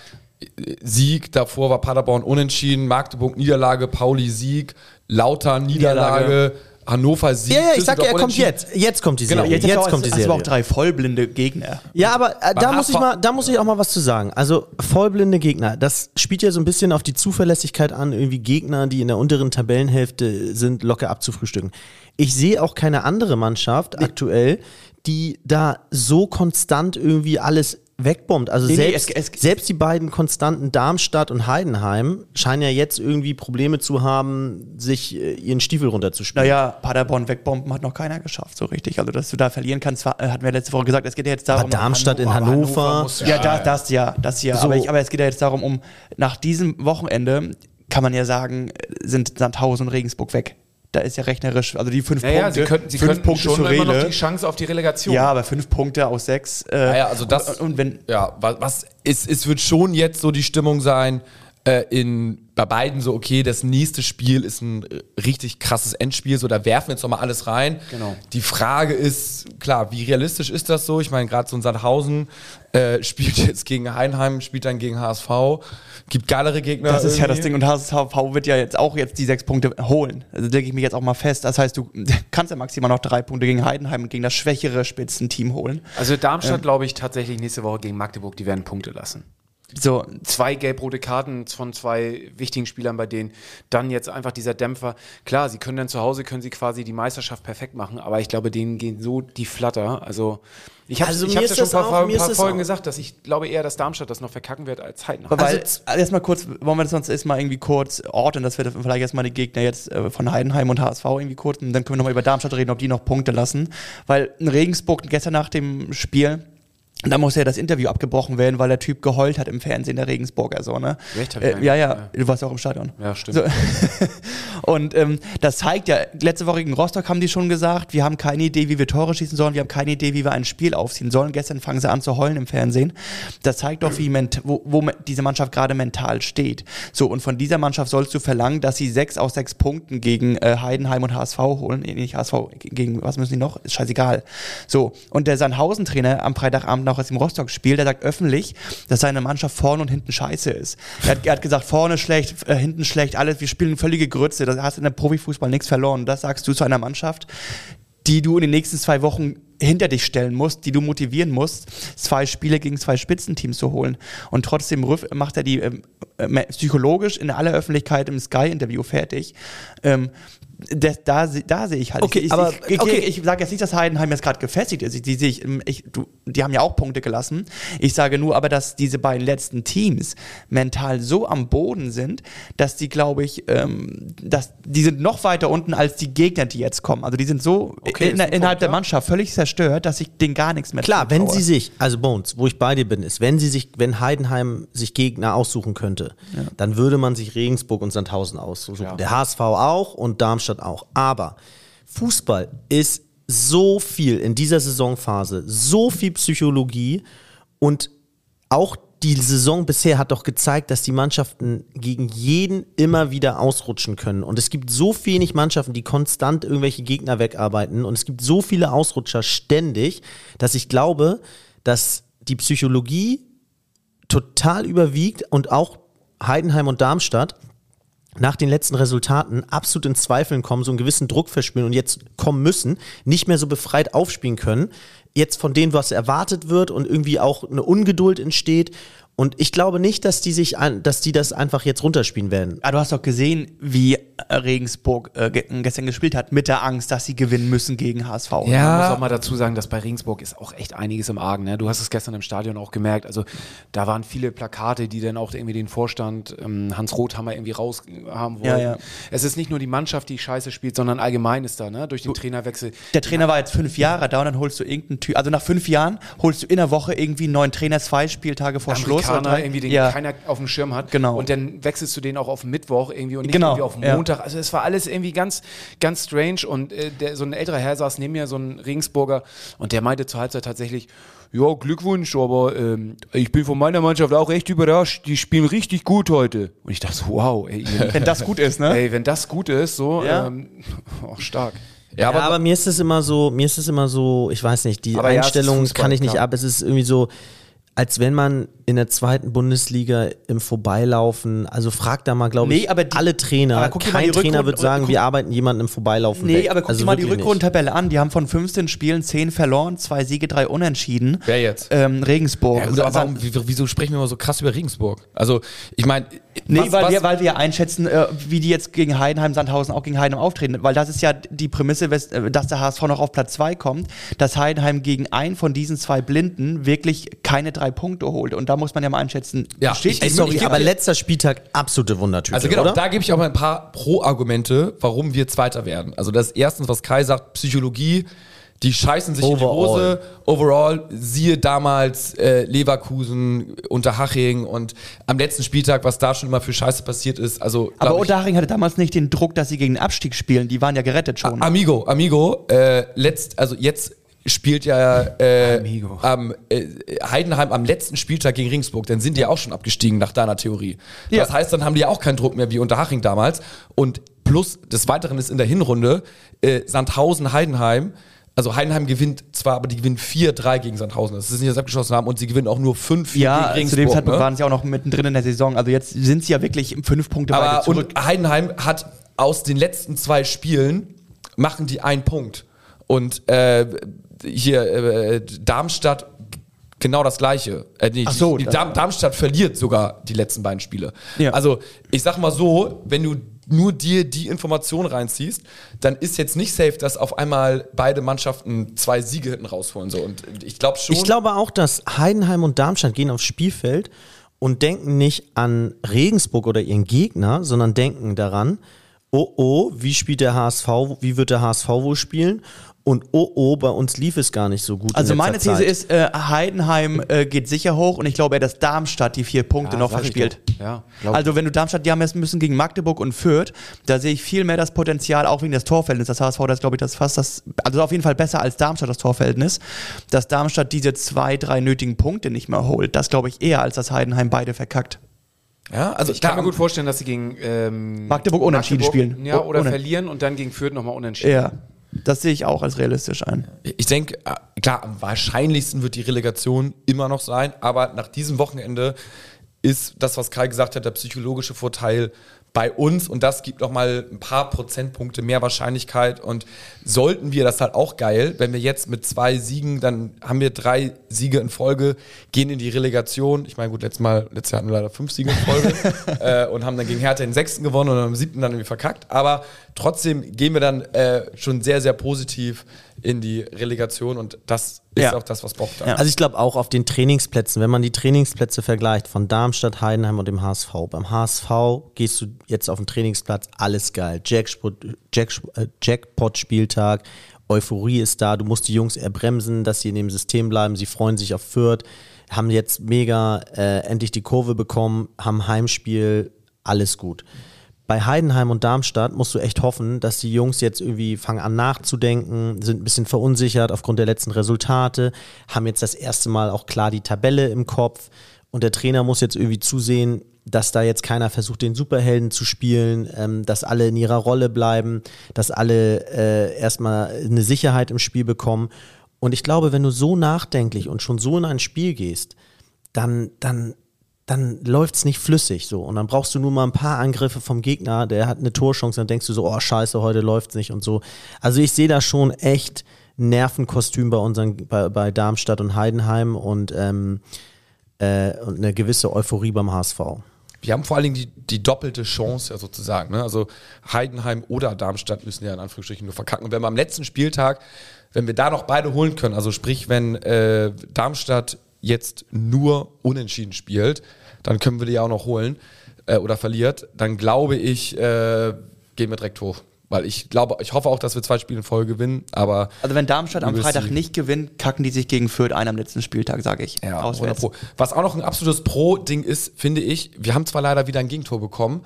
äh, Sieg, davor war Paderborn unentschieden, Magdeburg Niederlage, Pauli Sieg, Lautern Niederlage, Hannover Sieg. Ja, ja, ich sag ja, er kommt jetzt. Jetzt kommt die Genau, Serie. jetzt, jetzt hast du kommt die Serie. aber auch drei vollblinde Gegner. Ja, aber äh, da muss ich mal, da muss ich auch mal was zu sagen. Also vollblinde Gegner, das spielt ja so ein bisschen auf die Zuverlässigkeit an, irgendwie Gegner, die in der unteren Tabellenhälfte sind, locker abzufrühstücken. Ich sehe auch keine andere Mannschaft aktuell, die da so konstant irgendwie alles wegbombt. Also Nee, nee, selbst, es- es- selbst die beiden Konstanten Darmstadt und Heidenheim scheinen ja jetzt irgendwie Probleme zu haben, sich äh, ihren Stiefel runterzuspielen. Naja, Paderborn wegbomben hat noch keiner geschafft, so richtig. Also, dass du da verlieren kannst, äh, hatten wir letzte Woche gesagt, es geht ja jetzt darum. Aber Darmstadt in aber Hannover. Hannover muss Ja, da, das ja, das ja. So. Aber, ich, aber es geht ja jetzt darum, um nach diesem Wochenende kann man ja sagen, sind Sandhausen und Regensburg weg. Da ist ja rechnerisch, also die fünf Ja, ja, Punkte, sie könnten, sie fünf könnten Punkte schon immer noch die Chance auf die Relegation. Ja, aber fünf Punkte aus sechs. Äh, Ja, ja, also das- Und, und wenn, Ja, was, was es, es wird schon jetzt so die Stimmung sein, äh, in, bei beiden so, okay, das nächste Spiel ist ein richtig krasses Endspiel, so da werfen wir jetzt nochmal alles rein. Genau. Die Frage ist, klar, wie realistisch ist das so? Ich meine, gerade so ein Sandhausen äh, spielt jetzt gegen Heinheim, spielt dann gegen HSV, gibt geilere Gegner. das ist ja das irgendwie. Ding. Und HSV wird ja jetzt auch jetzt die sechs Punkte holen. Also lege ich mich jetzt auch mal fest. Das heißt, du kannst ja maximal noch drei Punkte gegen Heidenheim und gegen das schwächere Spitzenteam holen. Also Darmstadt, glaube ich, tatsächlich nächste Woche gegen Magdeburg, die werden Punkte lassen. So, Zwei gelb-rote Karten von zwei wichtigen Spielern bei denen. Dann jetzt einfach dieser Dämpfer. Klar, sie können dann zu Hause, können sie quasi die Meisterschaft perfekt machen, aber ich glaube, denen gehen so die Flatter. Also ich habe Also ich ja schon ein paar, auch- paar Folgen auch- gesagt, dass ich glaube eher, dass Darmstadt das noch verkacken wird als Heidenheim. Weil, Also- erstmal kurz, wollen wir das sonst erstmal irgendwie kurz orten, dass wir das vielleicht erstmal die Gegner jetzt äh, von Heidenheim und HSV irgendwie kurz, und dann können wir nochmal über Darmstadt reden, ob die noch Punkte lassen. Weil in Regensburg gestern nach dem Spiel, da musste ja das Interview abgebrochen werden, weil der Typ geheult hat im Fernsehen, der Regensburger so, ne? Echt? Hab ich Äh, ja, ja, du warst ja auch im Stadion. Ja, stimmt. So. Und ähm, das zeigt ja, letzte Woche gegen Rostock haben die schon gesagt, wir haben keine Idee, wie wir Tore schießen sollen, wir haben keine Idee, wie wir ein Spiel aufziehen sollen. Gestern fangen sie an zu heulen im Fernsehen. Das zeigt doch, wie ment wo, wo diese Mannschaft gerade mental steht. So, und von dieser Mannschaft sollst du verlangen, dass sie sechs aus sechs Punkten gegen äh, Heidenheim und HSV holen. Nee, nicht HSV, gegen was müssen die noch? Ist scheißegal. So, und der Sandhausen-Trainer am Freitagabend noch aus dem Rostock-Spiel, der sagt öffentlich, dass seine Mannschaft vorne und hinten scheiße ist. Er hat, er hat gesagt, vorne schlecht, äh, hinten schlecht, alles, wir spielen völlige Grütze. Da hast in der Profifußball nichts verloren. Das sagst du zu einer Mannschaft, die du in den nächsten zwei Wochen hinter dich stellen musst, die du motivieren musst, zwei Spiele gegen zwei Spitzenteams zu holen. Und trotzdem macht er die ähm, äh, psychologisch in aller Öffentlichkeit im Sky-Interview fertig. Ähm, das, da, da sehe ich halt. Okay, ich, ich, aber- ich, okay. ich, ich sage jetzt nicht, dass Heidenheim jetzt gerade gefestigt ist. Ich, die, ich, ähm, ich, du, die haben ja auch Punkte gelassen. Ich sage nur aber, dass diese beiden letzten Teams mental so am Boden sind, dass die, glaube ich, ähm, dass die sind noch weiter unten als die Gegner, die jetzt kommen. Also die sind so Okay, in, innerhalb Punkt, der ja. Mannschaft völlig zerstört, dass ich denen gar nichts mehr Klar, wenn sie sich, also Bones, wo ich bei dir bin, ist, wenn sie sich, wenn Heidenheim sich Gegner aussuchen könnte, dann würde man sich Regensburg und Sandhausen aussuchen. Ja. Der HSV auch und Darmstadt auch. Aber Fußball ist so viel in dieser Saisonphase, so viel Psychologie und auch die Saison bisher hat doch gezeigt, dass die Mannschaften gegen jeden immer wieder ausrutschen können. Und es gibt so wenig Mannschaften, die konstant irgendwelche Gegner wegarbeiten. Und es gibt so viele Ausrutscher ständig, dass ich glaube, dass die Psychologie total überwiegt und auch Heidenheim und Darmstadt nach den letzten Resultaten absolut in Zweifeln kommen, so einen gewissen Druck verspüren und jetzt kommen müssen, nicht mehr so befreit aufspielen können. Jetzt von denen, was erwartet wird und irgendwie auch eine Ungeduld entsteht. Und ich glaube nicht, dass die sich, ein, dass die das einfach jetzt runterspielen werden. Ah, du hast doch gesehen, wie äh, Regensburg äh, ge- gestern gespielt hat, mit der Angst, dass sie gewinnen müssen gegen HSV. Man muss auch mal dazu sagen, dass bei Regensburg ist auch echt einiges im Argen. Ne? Du hast es gestern im Stadion auch gemerkt. Also da waren viele Plakate, die dann auch irgendwie den Vorstand ähm, Hans Rothammer irgendwie raus haben wollen. Ja, ja. Es ist nicht nur die Mannschaft, die scheiße spielt, sondern allgemein ist da, ne? durch den Trainerwechsel. Der Trainer war jetzt fünf Jahre da und dann holst du irgendeinen Typ. Also nach fünf Jahren holst du in der Woche irgendwie einen neuen Trainer, zwei Spieltage vor Schluss. Amerikaner, irgendwie, den ja. keiner auf dem Schirm hat. Genau. Und dann wechselst du den auch auf Mittwoch irgendwie und nicht Genau, irgendwie auf ja. Montag. Also es war alles irgendwie ganz, ganz strange. Und äh, der, so ein älterer Herr saß neben mir, so ein Regensburger, und der meinte zur Halbzeit tatsächlich, ja, Glückwunsch, aber ähm, ich bin von meiner Mannschaft auch echt überrascht. Die spielen richtig gut heute. Und ich dachte so, wow, ey, Wenn das gut ist, ne? ey wenn das gut ist, so, Ja. ähm, auch stark. Ja, Ja, aber, aber, mir ist es immer so, mir ist es immer so, ich weiß nicht, die Aber ja, Einstellung Fußball, kann ich nicht klar. ab. Es ist irgendwie so, als wenn man in der zweiten Bundesliga im Vorbeilaufen, also fragt da mal, glaube Nee, ich, aber die- alle Trainer, aber guck dir mal kein Trainer wird sagen, guck- wir arbeiten jemanden im Vorbeilaufen Nee, weg. aber guck also dir mal die. Rückrundentabelle an. Die haben von 15 Spielen 10 verloren, zwei Siege, drei Unentschieden. Wer jetzt? Ähm, Regensburg. Ja, gut, Also- aber warum, wieso, sprechen wir immer so krass über Regensburg? Also, ich meine, Nee, weil, wir, weil wir ja einschätzen, äh, wie die jetzt gegen Heidenheim, Sandhausen auch gegen Heidenheim auftreten. Weil das ist ja die Prämisse, äh, dass der HSV noch auf Platz 2 kommt, dass Heidenheim gegen einen von diesen zwei Blinden wirklich keine drei Punkte holt. Und da muss man ja mal einschätzen, Ja, steht ich- sorry, aber letzter Spieltag absolute Wundertüte, Also genau, oder? da gebe ich auch mal ein paar Pro-Argumente, warum wir Zweiter werden. Also das erstens, was Kai sagt, Psychologie, die scheißen sich in die Overall. Hose. Overall, siehe damals äh, Leverkusen, Unterhaching und am letzten Spieltag, was da schon immer für Scheiße passiert ist. Also, Aber Unterhaching hatte damals nicht den Druck, dass sie gegen den Abstieg spielen. Die waren ja gerettet schon. Amigo, Amigo, äh, letzt, also jetzt spielt ja äh, Amigo. am, äh, Heidenheim am letzten Spieltag gegen Ringsburg, dann sind die ja auch schon abgestiegen nach deiner Theorie. Ja. Das heißt, dann haben die ja auch keinen Druck mehr wie Unterhaching damals. Und plus des Weiteren ist in der Hinrunde äh, Sandhausen, Heidenheim. Also Heidenheim gewinnt zwar, aber die gewinnen 4-3 gegen Sandhausen. Das ist nicht das abgeschlossen haben und sie gewinnen auch nur 5-4 ja, gegen zu dem Ringsburg. Zeitpunkt ne? waren sie auch noch mittendrin in der Saison. Also jetzt sind sie ja wirklich fünf Punkte Aber zurück. und Heidenheim hat aus den letzten zwei Spielen machen die einen Punkt. Und äh, hier äh, Darmstadt genau das gleiche. Äh, nee, Ach so, die, das- Darm, Darmstadt verliert sogar die letzten beiden Spiele. Ja. Also ich sag mal so, wenn du nur dir die Information reinziehst, dann ist jetzt nicht safe, dass auf einmal beide Mannschaften zwei Siege hinten rausholen. So. Und ich glaube schon. Ich glaube auch, dass Heidenheim und Darmstadt gehen aufs Spielfeld und denken nicht an Regensburg oder ihren Gegner, sondern denken daran, oh oh, wie spielt der HSV, wie wird der HSV wohl spielen? Und oh oh, bei uns lief es gar nicht so gut. Also meine These Zeit. ist, äh, Heidenheim äh, geht sicher hoch und ich glaube, dass Darmstadt die vier Punkte Ja, noch verspielt. Ja, also wenn du Darmstadt, die haben jetzt müssen gegen Magdeburg und Fürth, da sehe ich viel mehr das Potenzial, auch wegen des Torverhältnisses. Das HSV, das glaube ich, das fast das, also auf jeden Fall besser als Darmstadt das Torverhältnis, dass Darmstadt diese zwei, drei nötigen Punkte nicht mehr holt. Das glaube ich eher, als dass Heidenheim beide verkackt. ja, also Ich kann mir gut vorstellen, dass sie gegen ähm, Magdeburg unentschieden Magdeburg, spielen. Ja, oder unen- verlieren und dann gegen Fürth nochmal unentschieden. Ja, das sehe ich auch als realistisch ein. Ich denke, äh, klar, am wahrscheinlichsten wird die Relegation immer noch sein, aber nach diesem Wochenende ist das, was Kai gesagt hat, der psychologische Vorteil bei uns und das gibt nochmal ein paar Prozentpunkte mehr Wahrscheinlichkeit und sollten wir, das ist halt auch geil, wenn wir jetzt mit zwei Siegen, dann haben wir drei Siege in Folge, gehen in die Relegation. Ich meine, gut, letztes Mal, letztes Jahr hatten wir leider fünf Siege in Folge äh, und haben dann gegen Hertha den sechsten gewonnen und am siebten dann irgendwie verkackt, aber trotzdem gehen wir dann äh, schon sehr, sehr positiv in die Relegation und das ist Ja. auch das, was Bock da. Also ich glaube auch auf den Trainingsplätzen, wenn man die Trainingsplätze vergleicht von Darmstadt, Heidenheim und dem HSV. Beim HSV gehst du jetzt auf den Trainingsplatz, alles geil. Jackspot, Jack, äh, Jackpot-Spieltag, Euphorie ist da, du musst die Jungs erbremsen, dass sie in dem System bleiben, sie freuen sich auf Fürth, haben jetzt mega äh, endlich die Kurve bekommen, haben Heimspiel, alles gut. Bei Heidenheim und Darmstadt musst du echt hoffen, dass die Jungs jetzt irgendwie fangen an nachzudenken, sind ein bisschen verunsichert aufgrund der letzten Resultate, haben jetzt das erste Mal auch klar die Tabelle im Kopf und der Trainer muss jetzt irgendwie zusehen, dass da jetzt keiner versucht, den Superhelden zu spielen, ähm, dass alle in ihrer Rolle bleiben, dass alle äh, erstmal eine Sicherheit im Spiel bekommen. Und ich glaube, wenn du so nachdenklich und schon so in ein Spiel gehst, dann, dann, dann läuft es nicht flüssig so. Und dann brauchst du nur mal ein paar Angriffe vom Gegner, der hat eine Torchance, dann denkst du so, oh scheiße, heute läuft's nicht und so. Also ich sehe da schon echt Nervenkostüm bei unseren, bei, bei Darmstadt und Heidenheim und, ähm, äh, und eine gewisse Euphorie beim HSV. Wir haben vor allen Dingen die, die doppelte Chance ja sozusagen. Ne? Also Heidenheim oder Darmstadt müssen ja in Anführungsstrichen nur verkacken. Und wenn wir am letzten Spieltag, wenn wir da noch beide holen können, also sprich, wenn äh, Darmstadt jetzt nur unentschieden spielt, dann können wir die ja auch noch holen äh, oder verliert, dann glaube ich, äh, gehen wir direkt hoch. Weil ich glaube, ich hoffe auch, dass wir zwei Spiele in Folge gewinnen, aber Also wenn Darmstadt am Freitag nicht gewinnt, kacken die sich gegen Fürth ein am letzten Spieltag, sage ich. Ja, Auswärts. 100 Pro. Was auch noch ein absolutes Pro-Ding ist, finde ich, wir haben zwar leider wieder ein Gegentor bekommen,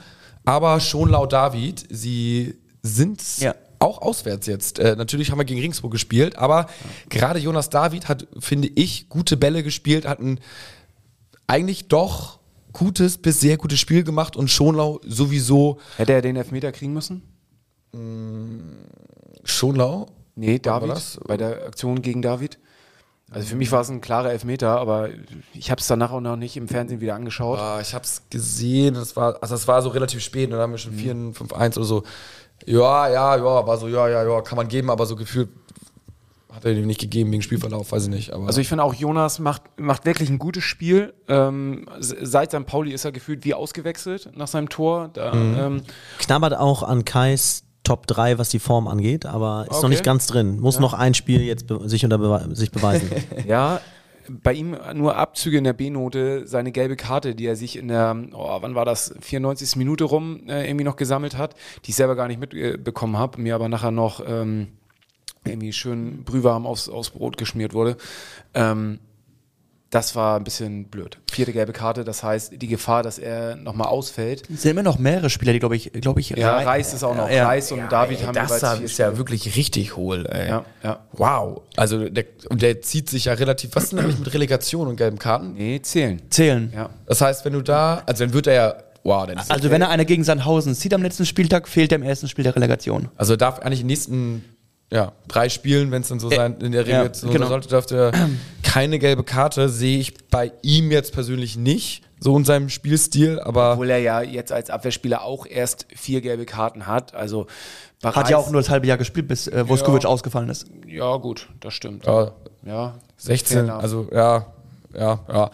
aber schon laut David, sie sind Ja. auch auswärts jetzt. Äh, natürlich haben wir gegen Ringsburg gespielt, aber gerade Jonas David hat, finde ich, gute Bälle gespielt, hat ein eigentlich doch gutes bis sehr gutes Spiel gemacht und Schonlau sowieso Hätte er den Elfmeter kriegen müssen? Schonlau. Nee, David, bei der Aktion gegen David. Also für mich war es ein klarer Elfmeter, aber ich habe es danach auch noch nicht im Fernsehen wieder angeschaut. Ah, ich hab's gesehen, das war, also das war so relativ spät, und da haben wir schon 4, 5, 1 oder so. Ja, ja, ja, war so, ja, ja, ja, kann man geben, aber so gefühlt hat er dem nicht gegeben wegen Spielverlauf, weiß ich nicht. Aber Also ich finde auch, Jonas macht, macht wirklich ein gutes Spiel. Ähm, se- seit St. Pauli ist er gefühlt wie ausgewechselt nach seinem Tor. Da, ähm, Knabbert auch an Kais Top 3, was die Form angeht, aber ist noch Okay. nicht ganz drin. Muss noch ein Spiel jetzt be sich, unter bewe sich beweisen. ja, bei ihm nur Abzüge in der B-Note, seine gelbe Karte, die er sich in der, oh, wann war das, 94. Minute rum äh, irgendwie noch gesammelt hat, die ich selber gar nicht mitbekommen habe, mir aber nachher noch ähm, irgendwie schön brühwarm aufs, aufs Brot geschmiert wurde. Ähm, das war ein bisschen blöd. Vierte gelbe Karte, das heißt, die Gefahr, dass er nochmal ausfällt. Es sind immer noch mehrere Spieler, die, glaube ich, glaube ich, Ja, Rei- Reis ist auch noch. Ja. Reis und David haben das vier ist ja wirklich richtig hohl, ey. Ja, ja. Wow. Also der, und der zieht sich ja relativ, was ist denn eigentlich mit Relegation und gelben Karten? Nee, zählen. zählen. Ja. Das heißt, wenn du da, also dann wird er ja, wow, dann ist Also wenn er einer gegen Sandhausen zieht am letzten Spieltag, fehlt er im ersten Spiel der Relegation. Also darf eigentlich in den nächsten ja, drei Spielen, wenn es dann so sein, in der Regel ja, so genau. sollte, dürfte er keine gelbe Karte, sehe ich bei ihm jetzt persönlich nicht, so in seinem Spielstil, aber Obwohl er ja jetzt als Abwehrspieler auch erst vier gelbe Karten hat. Also bei Hat ja auch nur das halbe Jahr gespielt, bis äh, Voskovic ausgefallen ist. Ja, gut, das stimmt. ja, Ja, 16, fair enough. also ja, ja, ja.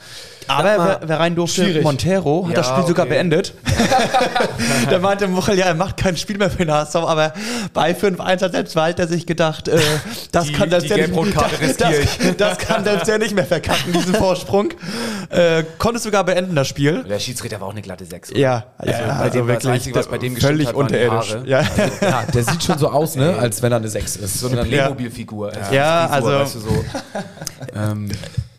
Aber mal, wer, wer rein durfte, schwierig. Montero, hat Ja, das Spiel sogar okay. beendet. da meinte Muchel, ja, er macht kein Spiel mehr für den HSV, aber bei 5-1 hat selbst Walter sich gedacht, äh, das Die- kann der nicht, riskiere das, das kann selbst der nicht mehr verkacken, diesen Vorsprung. Äh, konnte sogar beenden, das Spiel. Der Schiedsrichter war auch eine glatte Sechs. oder? Ja, Also bei dem war das Einzige, was bei dem völlig hat, unterirdisch. Ja. ja, der sieht schon so aus, ne, als wenn er eine 6 ist. So eine Playmobil-Figur. Also Ja, Frisur, also- Weißt du, so. ähm,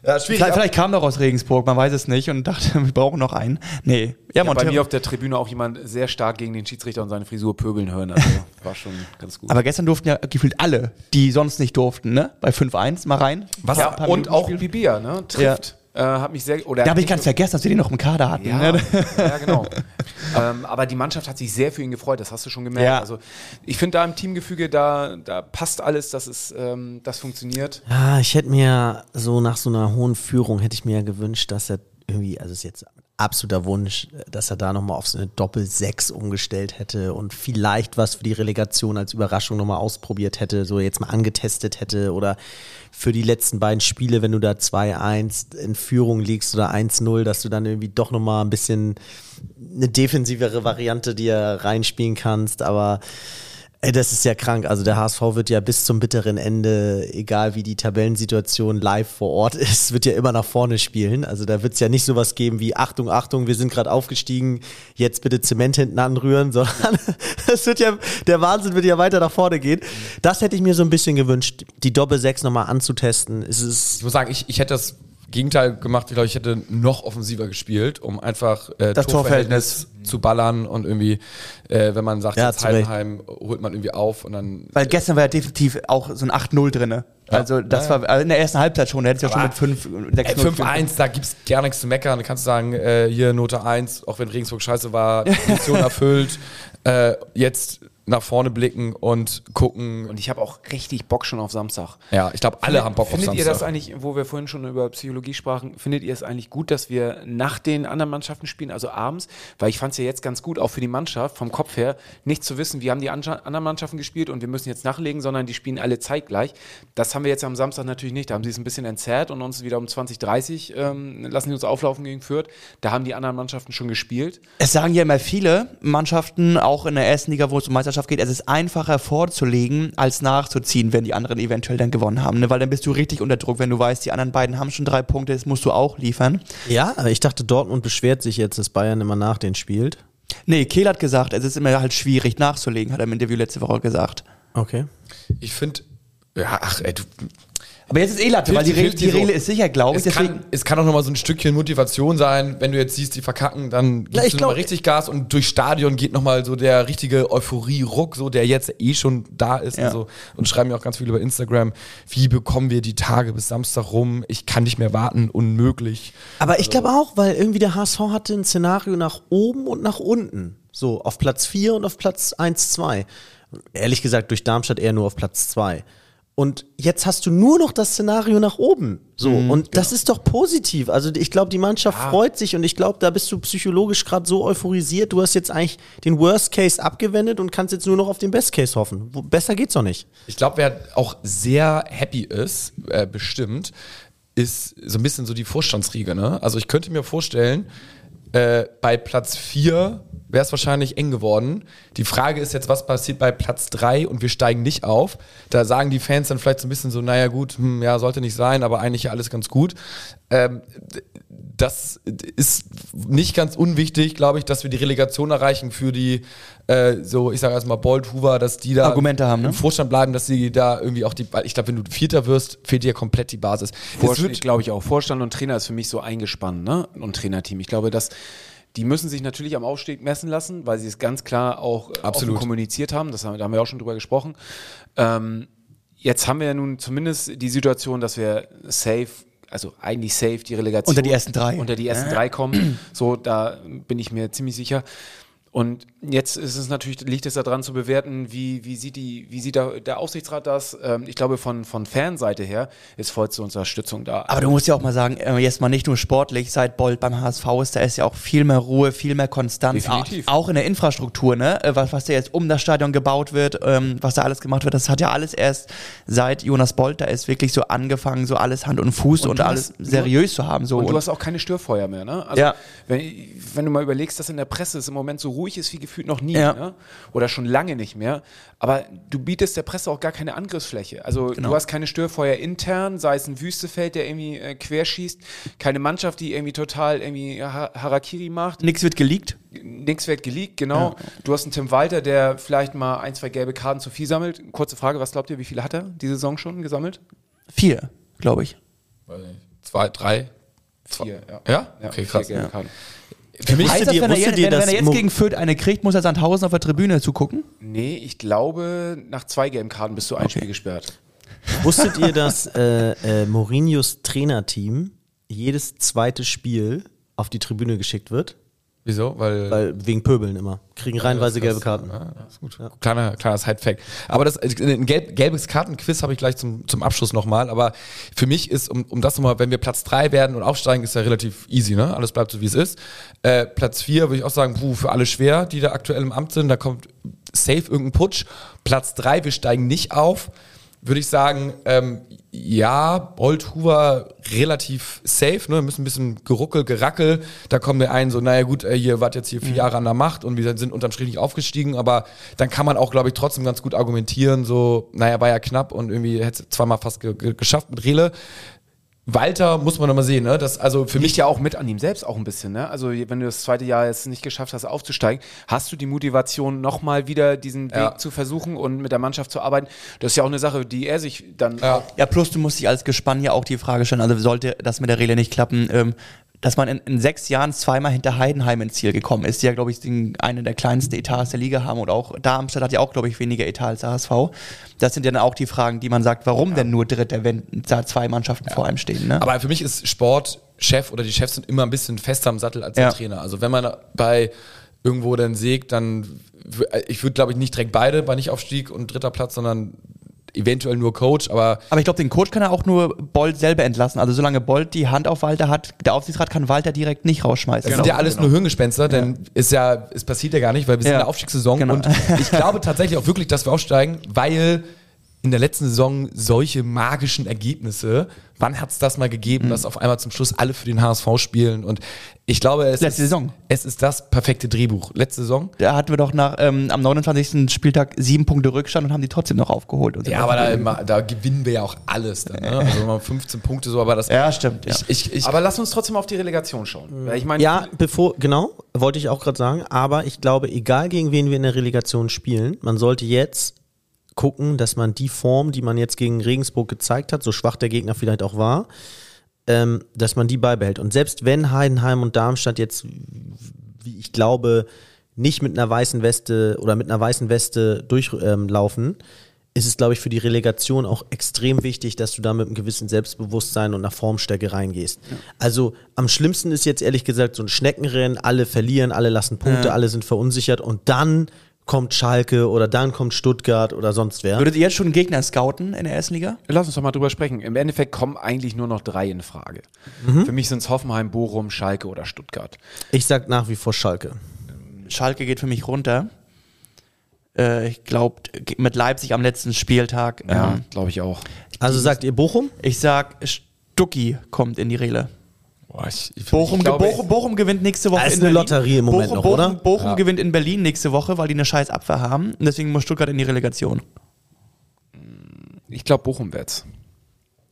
ja, schwierig. Vielleicht, vielleicht kam doch aus Regensburg, man weiß es nicht und dachte, wir brauchen noch einen. Nee, ja, ja, bei mir auf der Tribüne auch jemand sehr stark gegen den Schiedsrichter und seine Frisur pöbeln hören. Also war schon ganz gut. Aber gestern durften ja gefühlt alle, die sonst nicht durften, ne? Bei 5-1 mal rein. Was? ja, und Minuten auch. Bibia, ne? Trifft. Äh, hat mich sehr. Oder Da habe ich ganz vergessen, dass wir den noch im Kader hatten. Ja, Ne? ja genau. ähm, aber die Mannschaft hat sich sehr für ihn gefreut, das hast du schon gemerkt. Ja. Also ich finde da im Teamgefüge, da, da passt alles, dass es ähm, das funktioniert. Ja, ich hätte mir so nach so einer hohen Führung hätte ich mir ja gewünscht, dass er irgendwie, also ist jetzt absoluter Wunsch, dass er da nochmal auf so eine Doppel-6 umgestellt hätte und vielleicht was für die Relegation als Überraschung nochmal ausprobiert hätte, so jetzt mal angetestet hätte oder für die letzten beiden Spiele, wenn du da 2-1 in Führung liegst oder 1-0, dass du dann irgendwie doch nochmal ein bisschen eine defensivere Variante dir reinspielen kannst, aber Ey, das ist ja krank. Also der HSV wird ja bis zum bitteren Ende, egal wie die Tabellensituation live vor Ort ist, wird ja immer nach vorne spielen. Also da wird es ja nicht sowas geben wie Achtung, Achtung, wir sind gerade aufgestiegen, jetzt bitte Zement hinten anrühren, sondern es wird ja, der Wahnsinn wird ja weiter nach vorne gehen. Das hätte ich mir so ein bisschen gewünscht, die Doppel 6 nochmal anzutesten. Es ist Ich muss sagen, ich, ich hätte das Gegenteil gemacht. Ich glaube, ich hätte noch offensiver gespielt, um einfach äh, Das Torverhältnis zu ballern und irgendwie, äh, wenn man sagt, Ja, jetzt. Heidenheim holt man irgendwie auf und dann. Weil gestern war ja definitiv auch so ein 8-0 drin. Also das Ja, ja. war also in der ersten Halbzeit schon, da hätte es ja schon mit 5, 6 Äh, 5-1, da gibt's gar nichts zu meckern. Da kannst du sagen, äh, hier Note 1, auch wenn Regensburg scheiße war, Mission erfüllt. Äh, jetzt nach vorne blicken und gucken. Und ich habe auch richtig Bock schon auf Samstag. ja, ich glaube, alle haben Bock auf Findet Samstag. ihr das eigentlich, wo wir vorhin schon über Psychologie sprachen, findet ihr es eigentlich gut, dass wir nach den anderen Mannschaften spielen, also abends? Weil ich fand es ja jetzt ganz gut, auch für die Mannschaft, vom Kopf her, nicht zu wissen, wie haben die anderen Mannschaften gespielt und wir müssen jetzt nachlegen, sondern die spielen alle zeitgleich. Das haben wir jetzt am Samstag natürlich nicht. Da haben sie es ein bisschen entzerrt und uns wieder um 20.30 ähm, lassen die uns auflaufen gegen Fürth. Da haben die anderen Mannschaften schon gespielt. Es sagen ja immer viele Mannschaften, auch in der ersten Liga, wo es um Meisterschaft geht, es ist einfacher vorzulegen, als nachzuziehen, wenn die anderen eventuell dann gewonnen haben. Ne? Weil dann bist du richtig unter Druck, wenn du weißt, die anderen beiden haben schon drei Punkte, das musst du auch liefern. Ja, ich dachte, Dortmund beschwert sich jetzt, dass Bayern immer nach denen spielt. Nee, Kehl hat gesagt, es ist immer halt schwierig nachzulegen, hat er im Interview letzte Woche gesagt. Okay. Ich finde, ja, ach, ey, du, Aber jetzt ist eh Latte, weil die, Regel, 50-50 die so. Regel ist sicher, glaube ich. es, Deswegen, kann, es kann auch nochmal so ein Stückchen Motivation sein, wenn du jetzt siehst, die verkacken, dann gibst ich du nochmal richtig Gas und durch Stadion geht nochmal so der richtige Euphorie-Ruck, so der jetzt eh schon da ist Ja. und so. Und schreiben mir auch ganz viel über Instagram, wie bekommen wir die Tage bis Samstag rum? Ich kann nicht mehr warten, unmöglich. Aber ich glaube auch, weil irgendwie der HSV hatte ein Szenario nach oben und nach unten. So, auf Platz 4 und auf Platz 1, 2. Ehrlich gesagt, durch Darmstadt eher nur auf Platz 2. Und jetzt hast du nur noch das Szenario nach oben. So, und das ist doch positiv. Also ich glaube, die Mannschaft freut sich und ich glaube, da bist du psychologisch gerade so euphorisiert. Du hast jetzt eigentlich den Worst Case abgewendet und kannst jetzt nur noch auf den Best Case hoffen. Wo, besser geht's doch nicht. Ich glaube, wer auch sehr happy ist, äh, bestimmt, ist so ein bisschen so die Vorstandsriege. Ne? Also ich könnte mir vorstellen, äh, bei Platz 4 wäre es wahrscheinlich eng geworden. Die Frage ist jetzt, was passiert bei Platz 3 und wir steigen nicht auf. Da sagen die Fans dann vielleicht so ein bisschen so, naja gut, hm, ja, sollte nicht sein, aber eigentlich ja alles ganz gut. Ähm, das ist nicht ganz unwichtig, glaube ich, dass wir die Relegation erreichen für die, äh, so ich sage erstmal Bold Hoover, dass die da Argumente haben, ne? im Vorstand bleiben, dass sie da irgendwie auch die, weil ich glaube, wenn du Vierter wirst, fehlt dir komplett die Basis. Es Vorstand, wird, glaube ich auch. Vorstand und Trainer ist für mich so eingespannt, ne? Und Trainerteam. Ich glaube, dass die müssen sich natürlich am Aufstieg messen lassen, weil sie es ganz klar auch Absolut. offen kommuniziert haben. Das haben, da haben wir auch schon drüber gesprochen. Ähm, jetzt haben wir ja nun zumindest die Situation, dass wir safe, also eigentlich safe die Relegation Unter die ersten drei. unter die ersten drei kommen. So, da bin ich mir ziemlich sicher. Und jetzt ist es natürlich, liegt es daran zu bewerten, wie, wie sieht die, wie sieht der, der Aufsichtsrat das? Ähm, ich glaube, von, von Fanseite her ist vollste Unterstützung da. Aber du musst ja auch mal sagen, äh, jetzt mal nicht nur sportlich, seit Bolt beim HSV ist, da ist ja auch viel mehr Ruhe, viel mehr Konstanz. Definitiv. Auch in der Infrastruktur, ne? Äh, Was, was da jetzt um das Stadion gebaut wird, ähm, was da alles gemacht wird, das hat ja alles erst seit Jonas Bolt da ist wirklich so angefangen, so alles Hand und Fuß und, du alles hast- seriös zu haben. So. Und du Und- hast auch keine Störfeuer mehr, ne? Also, Ja. wenn, wenn du mal überlegst, dass in der Presse es im Moment so ruhig ist wie gefühlt noch nie, Ja. ne? Oder schon lange nicht mehr. Aber du bietest der Presse auch gar keine Angriffsfläche. Also Genau. du hast keine Störfeuer intern, sei es ein Wüstefeld, der irgendwie äh, querschießt, keine Mannschaft, die irgendwie total irgendwie ha Harakiri macht. Nix wird geleakt. Nix wird geleakt, genau. Du hast einen Tim Walter, der vielleicht mal ein, zwei gelbe Karten zu viel sammelt. Kurze Frage, was glaubt ihr, wie viele hat er die Saison schon gesammelt? Vier, glaube ich. weiß nicht, zwei, drei. Vier, ja. Ja? Ja, Okay, vier krass. gelbe Heißt das, ihr- wenn er, jetzt, ihr, wenn, wenn dass er jetzt gegen Fürth eine kriegt, muss er Sandhausen auf der Tribüne zugucken? Nee, ich glaube, nach zwei gelben Karten bist du ein Spiel gesperrt. Wusstet ihr, dass äh, äh, Mourinhos Trainerteam jedes zweite Spiel auf die Tribüne geschickt wird? Wieso? Weil, Weil wegen Pöbeln immer. Kriegen reihenweise gelbe Karten. Ja, ist gut. Kleiner, kleiner Side-Fact. Aber das, ein gelb, gelbes Kartenquiz habe ich gleich zum, zum Abschluss nochmal. Aber für mich ist, um, um das nochmal, wenn wir Platz 3 werden und aufsteigen, ist ja relativ easy, ne? Alles bleibt so, wie es ist. Äh, Platz 4 würde ich auch sagen, puh, für alle schwer, die da aktuell im Amt sind. Da kommt safe irgendein Putsch. Platz 3, wir steigen nicht auf. Würde ich sagen, ähm, ja, Bolt Hoover relativ safe, ne? Müssen ein bisschen geruckel, gerackel. Da kommen wir ein, so, naja gut, äh, ihr wart jetzt hier vier Jahre an der Macht und wir sind unterm Strich nicht aufgestiegen, aber dann kann man auch, glaube ich, trotzdem ganz gut argumentieren, so, naja, war ja knapp und irgendwie hätte es zweimal fast ge ge geschafft mit Rele. Walter muss man nochmal sehen, ne? Das, also für mich ja auch mit an ihm selbst auch ein bisschen, ne? Also wenn du das zweite Jahr jetzt nicht geschafft hast, aufzusteigen, hast du die Motivation, nochmal wieder diesen Weg Ja. zu versuchen und mit der Mannschaft zu arbeiten. Das ist ja auch eine Sache, die er sich dann Ja. Ja, plus du musst dich als Gespann ja auch die Frage stellen, also sollte das mit der Rele nicht klappen, ähm, dass man in, in sechs Jahren zweimal hinter Heidenheim ins Ziel gekommen ist, die ja, glaube ich, den, eine der kleinsten Etats der Liga haben und auch Darmstadt hat ja auch, glaube ich, weniger Etat als HSV. Das sind ja dann auch die Fragen, die man sagt, warum denn nur Dritter, wenn da zwei Mannschaften vor einem stehen, ne? Aber für mich ist Sportchef oder die Chefs sind immer ein bisschen fester am Sattel als Ja. der Trainer. Also wenn man bei irgendwo dann sägt, dann ich würde glaube ich nicht direkt beide bei Nicht-Aufstieg und dritter Platz, sondern eventuell nur Coach, aber Aber ich glaube, den Coach kann er auch nur Bolt selber entlassen. Also solange Bolt die Hand auf Walter hat, der Aufsichtsrat kann Walter direkt nicht rausschmeißen. Das sind ja alles nur Hirngespenster, denn ist ja, es passiert ja gar nicht, weil wir sind Ja. in der Aufstiegssaison Genau. und ich glaube tatsächlich auch wirklich, dass wir aufsteigen, weil in der letzten Saison solche magischen Ergebnisse, wann hat es das mal Mhm. gegeben, dass auf einmal zum Schluss alle für den HSV spielen und ich glaube, es, Letzte ist, Saison. es ist das perfekte Drehbuch. Letzte Saison. Da hatten wir doch nach, ähm, am 29. Spieltag sieben Punkte Rückstand und haben die trotzdem noch aufgeholt. Ja, aber da, immer- da gewinnen wir ja auch alles dann, ne? Also mal 15 Punkte so, aber das. Ja, stimmt, ja. Ich, ich, ich, Aber lass uns trotzdem auf die Relegation schauen. Weil ich meine, Ja, bevor, genau, wollte ich auch gerade sagen, aber ich glaube, egal gegen wen wir in der Relegation spielen, man sollte jetzt gucken, dass man die Form, die man jetzt gegen Regensburg gezeigt hat, so schwach der Gegner vielleicht auch war, ähm, dass man die beibehält. Und selbst wenn Heidenheim und Darmstadt jetzt, wie ich glaube, nicht mit einer weißen Weste oder mit einer weißen Weste durchlaufen, ähm, ist es, glaube ich, für die Relegation auch extrem wichtig, dass du da mit einem gewissen Selbstbewusstsein und einer Formstärke reingehst. Also am schlimmsten ist jetzt ehrlich gesagt so ein Schneckenrennen, alle verlieren, alle lassen Punkte, alle sind verunsichert und dann kommt Schalke oder dann kommt Stuttgart oder sonst wer. Würdet ihr jetzt schon einen Gegner scouten in der ersten Liga? lass uns doch mal drüber sprechen. Im Endeffekt kommen eigentlich nur noch drei in Frage. Für mich sind es Hoffenheim, Bochum, Schalke oder Stuttgart. Ich sag nach wie vor Schalke. Schalke geht für mich runter. Äh, ich glaube, mit Leipzig am letzten Spieltag. Ja, Ähm, glaube ich auch. Also sagt ihr Bochum? ich sag, Stucki kommt in die Rele. Boah, ich, ich, Bochum, ich glaube, Bochum, Bochum gewinnt nächste Woche Das ist in eine Berlin. Lotterie im Moment Bochum, noch, Bochum, oder? Bochum Ja. gewinnt in Berlin nächste Woche, weil die eine scheiß Abwehr haben. Und deswegen muss Stuttgart in die Relegation. Ich glaube, Bochum wird's.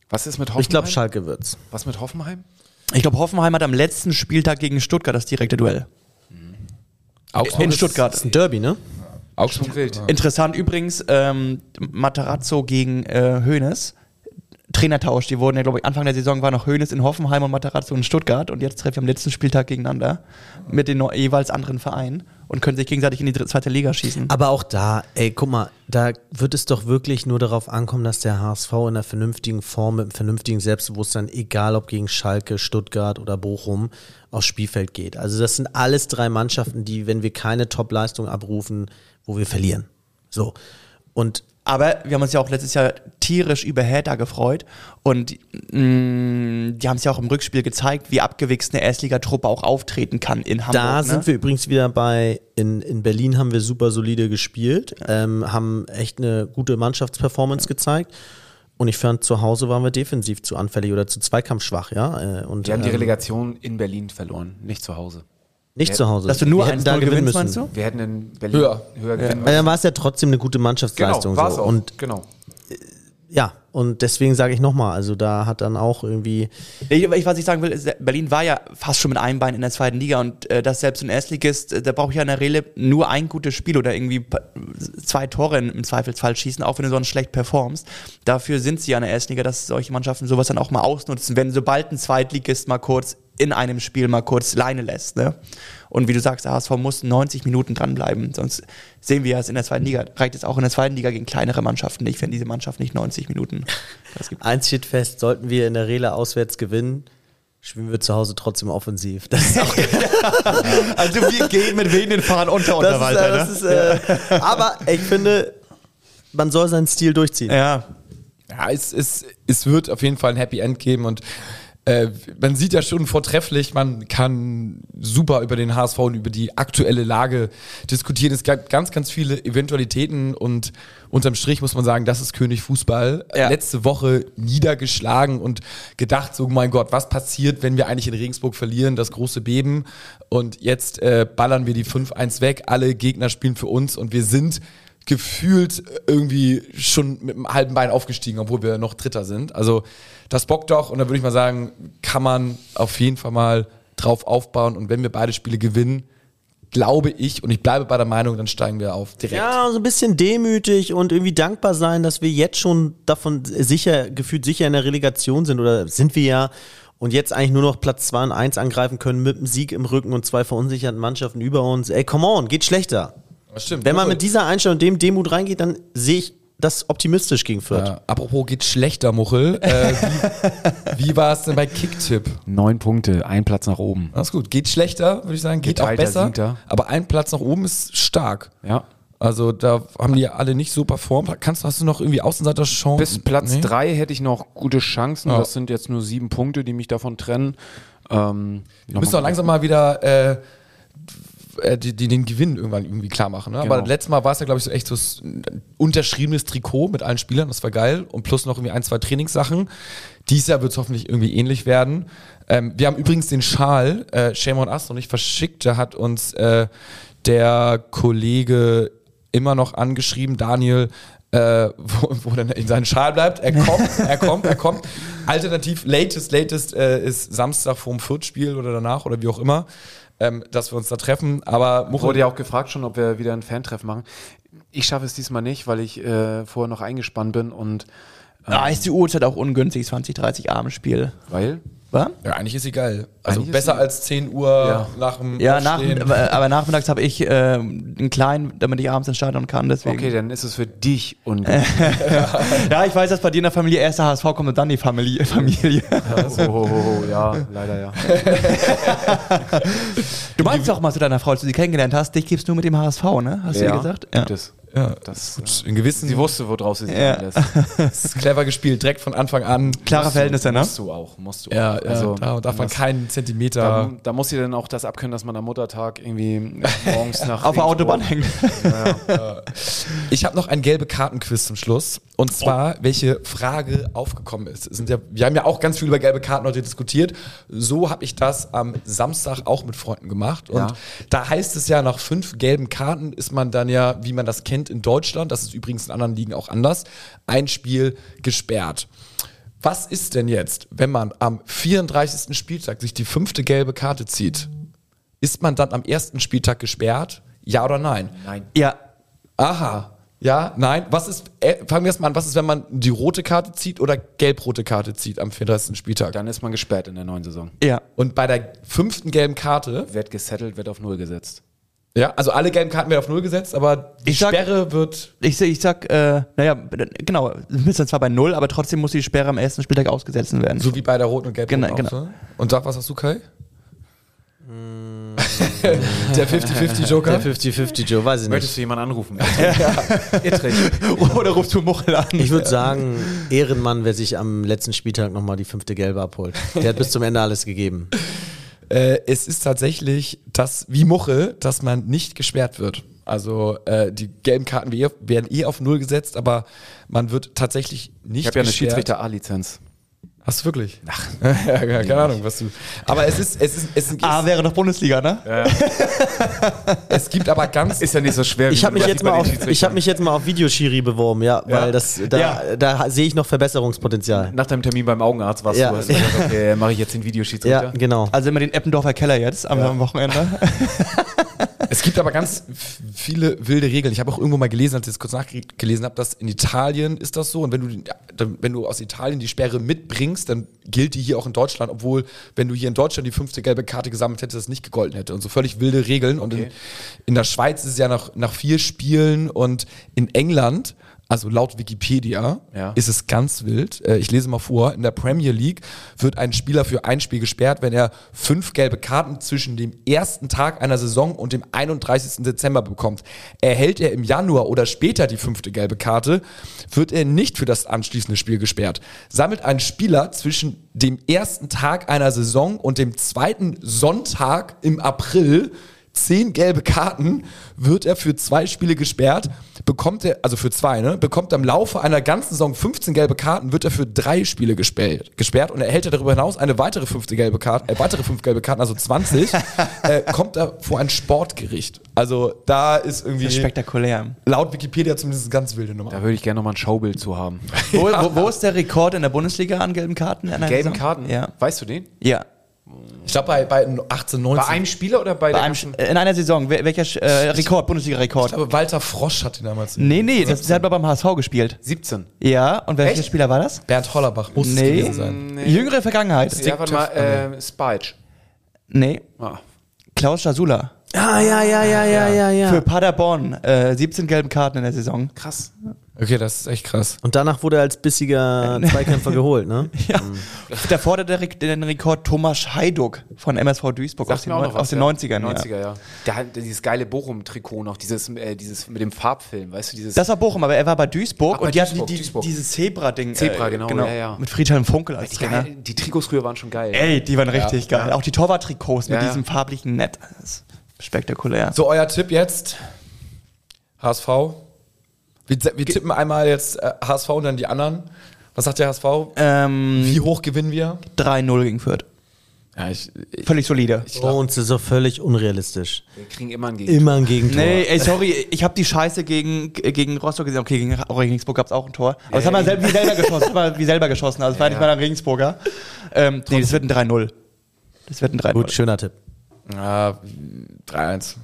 Was ist mit Hoffenheim? Ich glaube Schalke wird's. Was mit Hoffenheim? Ich glaube, Hoffenheim hat am letzten Spieltag gegen Stuttgart das direkte Duell. Augsburg, In ist- Stuttgart. Das ist ein Derby, ne? Augsburg wild. Interessant übrigens, ähm, Matarazzo gegen äh, Hoeneß. Trainertausch, die wurden ja, glaube ich, Anfang der Saison war noch Hoeneß in Hoffenheim und Matarazzo in Stuttgart und jetzt treffen wir am letzten Spieltag gegeneinander mit den jeweils anderen Vereinen und können sich gegenseitig in die zweite Liga schießen. Aber auch da, ey, guck mal, da wird es doch wirklich nur darauf ankommen, dass der HSV in einer vernünftigen Form, mit einem vernünftigen Selbstbewusstsein, egal ob gegen Schalke, Stuttgart oder Bochum, aufs Spielfeld geht. Also das sind alles drei Mannschaften, die, wenn wir keine Top-Leistung abrufen, wo wir verlieren. So. Und Aber wir haben uns ja auch letztes Jahr tierisch über Hertha gefreut und mh, die haben es ja auch im Rückspiel gezeigt, wie abgewichst eine Erstligatruppe auch auftreten kann in Hamburg. da ne? sind wir übrigens wieder bei, in, in Berlin haben wir super solide gespielt, ähm, haben echt eine gute Mannschaftsperformance gezeigt. Und ich fand, zu Hause waren wir defensiv zu anfällig oder zu zweikampfschwach, ja. äh, Und, Wir haben die ähm, Relegation in Berlin verloren, nicht zu Hause. Nicht zu Hause. Dass du nur Wir hätten 1-0 da gewinnen gewinnst, müssen. meinst du? Wir hätten in Berlin Höher. höher gewinnen Weil dann war es ja trotzdem eine gute Mannschaftsleistung. Genau, war's so. auch. Und genau. ja, und deswegen sage ich nochmal, also da hat dann auch irgendwie, Ich, ich, was ich sagen will, ist, Berlin war ja fast schon mit einem Bein in der zweiten Liga und äh, das selbst ein Erstligist, äh, da brauche ich ja in der Regel nur ein gutes Spiel oder irgendwie pa- zwei Tore im im Zweifelsfall schießen, auch wenn du sonst schlecht performst. Dafür sind sie ja in der Erstliga, dass solche Mannschaften sowas dann auch mal ausnutzen, wenn sobald ein Zweitligist mal kurz in einem Spiel mal kurz Leine lässt. Ne? Und wie du sagst, der HSV muss 90 Minuten dranbleiben, sonst sehen wir ja es in der zweiten Liga. Reicht es auch in der zweiten Liga gegen kleinere Mannschaften nicht, wenn diese Mannschaft nicht 90 Minuten das gibt. eins steht fest, sollten wir in der Rele auswärts gewinnen, Spielen wir zu Hause trotzdem offensiv. Das ist auch Also wir gehen mit wenigen Fahrern unter das Unterwalter, ist, äh, ist, äh, aber ich finde, man soll seinen Stil durchziehen. ne? Ja. Ja, es, es, es wird auf jeden Fall ein Happy End geben und äh, man sieht ja schon vortrefflich, man kann super über den HSV und über die aktuelle Lage diskutieren. Es gab ganz, ganz viele Eventualitäten und unterm Strich muss man sagen, das ist König Fußball. Ja. Letzte Woche niedergeschlagen und gedacht, so mein Gott, was passiert, wenn wir eigentlich in Regensburg verlieren, das große Beben und jetzt äh, ballern wir die 5-1 weg, alle Gegner spielen für uns und wir sind gefühlt irgendwie schon mit einem halben Bein aufgestiegen, obwohl wir noch Dritter sind. Also das bockt doch und da würde ich mal sagen, kann man auf jeden Fall mal drauf aufbauen und wenn wir beide Spiele gewinnen, glaube ich und ich bleibe bei der Meinung, dann steigen wir auf direkt. Ja, so ein bisschen demütig und irgendwie dankbar sein, dass wir jetzt schon davon sicher, gefühlt sicher in der Relegation sind oder sind wir ja und jetzt eigentlich nur noch Platz 2 und 1 angreifen können mit einem Sieg im Rücken und zwei verunsicherten Mannschaften über uns. Ey, come on, geht schlechter. Das stimmt. Wenn man mit dieser Einstellung und dem Demut reingeht, dann sehe ich das optimistisch gegen Fürth. ja, apropos geht schlechter, Muchel. Äh, wie wie war es denn bei Kicktipp? Neun Punkte, ein Platz nach oben. Alles gut. Geht schlechter, würde ich sagen. Geht auch Geteilter besser. Siebter. Aber ein Platz nach oben ist stark. Ja. Also da haben die alle nicht so performt. Kannst, hast du noch irgendwie Außenseiter-Chancen? Bis Platz Nee? drei hätte ich noch gute Chancen. Ja. Das sind jetzt nur sieben Punkte, die mich davon trennen. Ähm, Wir müssen doch langsam mal wieder äh, äh, die, die den Gewinn irgendwann irgendwie klar machen. Ne? Aber Genau. letztes Mal war es ja, glaube ich, so echt so ein unterschriebenes Trikot mit allen Spielern. Das war geil. Und plus noch irgendwie ein, zwei Trainingssachen. Dies Jahr wird es hoffentlich irgendwie ähnlich werden. Ähm, wir haben übrigens den Schal, äh, Shame on Us, noch nicht verschickt. Da hat uns äh, der Kollege immer noch angeschrieben, Daniel, äh, wo, wo dann in seinen Schal bleibt. Er kommt, er kommt, er kommt. Alternativ, latest, latest äh, ist Samstag vorm Viertspiel oder danach oder wie auch immer, ähm, dass wir uns da treffen. Aber Muchel, Wurde ja auch gefragt schon, ob wir wieder ein Fantreff machen. Ich schaffe es diesmal nicht, weil ich äh, vorher noch eingespannt bin und Da ist die Uhrzeit auch ungünstig, 20, 30 Abendspiel. weil Was? ja, eigentlich ist sie geil. Also Eigentlich besser als 10 Uhr Ja. nach dem Ja, nach, aber, nachmittags habe ich äh, einen kleinen, damit ich abends ins Stadion kann. Deswegen. okay, dann ist es für dich ungünstig. Ja, ich weiß, dass bei dir in der Familie erst der HSV kommt und dann die Familie. Familie. oh, oh, oh, ja, leider ja. Du meinst doch mal zu deiner Frau, als du sie kennengelernt hast, dich gibst du mit dem HSV, ne? Hast du ja, ihr gesagt? Gibt es. Ja, Das, gut, äh, in gewissen, sie wusste, woraus sie sich Ja. einlässt. das ist clever gespielt, direkt von Anfang an. Klare Verhältnisse, ne? Musst du auch, musst du Ja, auch. ja Also, da darf man keinen Zentimeter. Da, da muss sie dann auch das abkönnen, dass man am Muttertag irgendwie morgens nach Auf der Autobahn hängt. Ich habe noch ein gelbe Kartenquiz zum Schluss. Und zwar, welche Frage aufgekommen ist. Es Sind ja, wir haben ja auch ganz viel über gelbe Karten heute diskutiert. So habe ich das am Samstag auch mit Freunden gemacht. Und Ja. da heißt es ja, nach fünf gelben Karten ist man dann ja, wie man das kennt in Deutschland, das ist übrigens in anderen Ligen auch anders, ein Spiel gesperrt. Was ist denn jetzt, wenn man am 34. Spieltag sich die fünfte gelbe Karte zieht? Ist man dann am ersten Spieltag gesperrt? Ja oder nein? Nein. Ja. Aha. Ja, nein. Was ist, äh, fangen wir erst mal an, was ist, wenn man die rote Karte zieht oder gelb-rote Karte zieht am 34. Spieltag? Dann ist man gesperrt in der neuen Saison. Ja. Und bei der fünften gelben Karte, Wird gesettelt, wird auf Null gesetzt. Ja, also alle gelben Karten werden auf Null gesetzt, aber die Ich sag- Sperre wird, Ich, ich sag, äh, naja, genau, wir sind zwar bei Null, aber trotzdem muss die Sperre am ersten Spieltag ausgesetzt werden. so wie bei der roten und gelben Genau, auch, genau. ne? Und Sag, was hast du, Kai? der 50-50 Joker? Der 50-50 Joe, weiß ich Möchtest nicht. du jemanden anrufen? Ittrich. Oder rufst du Muchel an? Ich würde sagen, Ehrenmann, wer sich am letzten Spieltag nochmal die fünfte Gelbe abholt. Der hat bis zum Ende alles gegeben. Äh, es ist tatsächlich das, wie Muche, dass man nicht gesperrt wird. Also äh, die gelben Karten werden eh auf Null gesetzt, aber man wird tatsächlich nicht Ich habe ja eine. Schiedsrichter-A-Lizenz. Hast du wirklich? Ach, ja, ja, keine Ahnung, was du. Aber es ist, es ist, es ist, A wäre doch Bundesliga, ne? es gibt aber ganz. Ist ja nicht so schwer. Ich habe mich, jetzt mal auf- ich hab mich jetzt mal auf Videoschiri beworben, ja, weil Ja. das, da, Ja. da sehe ich noch Verbesserungspotenzial. Nach deinem Termin beim Augenarzt warst Ja. du, hast du gesagt, okay, mache ich jetzt den Videoschiedsrichter. Ja, genau. Also immer den Eppendorfer Keller jetzt am, am Wochenende. Es gibt aber ganz viele wilde Regeln. Ich habe auch irgendwo mal gelesen, als ich das kurz nachgelesen habe, dass in Italien ist das so. Und wenn du, wenn du aus Italien die Sperre mitbringst, dann gilt die hier auch in Deutschland, obwohl, wenn du hier in Deutschland die fünfte gelbe Karte gesammelt hättest, das nicht gegolten hätte. Und so völlig wilde Regeln. Und in, Okay. in der Schweiz ist es ja nach, nach vier Spielen und in England also laut Wikipedia, Ja. ist es ganz wild. Äh, Ich lese mal vor. In der Premier League wird ein Spieler für ein Spiel gesperrt, wenn er fünf gelbe Karten zwischen dem ersten Tag einer Saison und dem 31. Dezember bekommt. Erhält er im Januar oder später die fünfte gelbe Karte, wird er nicht für das anschließende Spiel gesperrt. Sammelt ein Spieler zwischen dem ersten Tag einer Saison und dem zweiten Sonntag im April zehn gelbe Karten, wird er für zwei Spiele gesperrt, bekommt er, also für zwei, ne, bekommt er im Laufe einer ganzen Saison 15 gelbe Karten, wird er für drei Spiele gesperrt, gesperrt und erhält er darüber hinaus eine weitere fünfte gelbe Karte, äh, weitere fünf gelbe Karten, also 20, äh, kommt er vor ein Sportgericht. Also da ist irgendwie Das ist spektakulär. laut Wikipedia zumindest eine ganz wilde Nummer. Da würde ich gerne nochmal ein Schaubild zu haben. Wo, wo, wo ist der Rekord in der Bundesliga an gelben Karten? Gelben Saison? Karten? Ja. Weißt du den? Ja. Ich glaube bei, bei 18, 19. Bei einem Spieler oder bei, Bei einem, ganzen- in einer Saison. Wel- Welcher äh, Rekord? ich Bundesliga-Rekord? glaube, Walter Frosch hat ihn damals. Nee, nee, das, der hat beim HSV gespielt. 17. Ja, und welcher Echt? Spieler war das? Bernd Hollerbach muss es Nee. gewesen sein. Jüngere Vergangenheit. Ja, warte mal, äh, Spike. Nee, Ah. Klaus Schasula. Ah, ja, ja, ja, ja, ja, ja. Für Paderborn. Äh, 17 gelben Karten in der Saison. Krass. Okay, das ist echt krass. Und danach wurde er als bissiger Zweikämpfer geholt, ne? Ja. Davor der, Re- den Rekord Thomas Heiduck von MSV Duisburg aus den, was, aus den ja. 90ern. 90er, Ja. ja. Der hat dieses geile Bochum-Trikot noch, dieses, äh, dieses mit dem Farbfilm, weißt du, dieses. Das war Bochum, aber er war bei Duisburg Ach, bei und die hatten Duisburg, die, die, Duisburg. dieses Zebra-Ding. Zebra, genau, ja, ja. Mit Friedhelm Funkel als die, Trainer. geil, die Trikots früher waren schon geil. Ey, die waren richtig geil. Auch die Torwart-Trikots mit Ja. diesem farblichen Net. Das ist spektakulär. So, euer Tipp jetzt. HSV. Wir, wir tippen einmal jetzt äh, HSV und dann die anderen. Was sagt der HSV? Ähm, Wie hoch gewinnen wir? 3-0 gegen Fürth. Ja, ich, ich, Völlig solide. Und es ist auch völlig unrealistisch. Wir kriegen immer ein Gegentor. Immer ein Gegentor. Nee, ey, sorry, ich habe die Scheiße gegen, gegen Rostock gesehen. Okay, gegen Regensburg gab es auch ein Tor. Aber das haben wir selber, wie selber geschossen. Das haben wir wie selber geschossen. Also, das war nicht mal ein Regensburger. Ähm, nee, das wird ein 3-0. Das wird ein 3-0. Gut, schöner Tipp. ja, 3-1.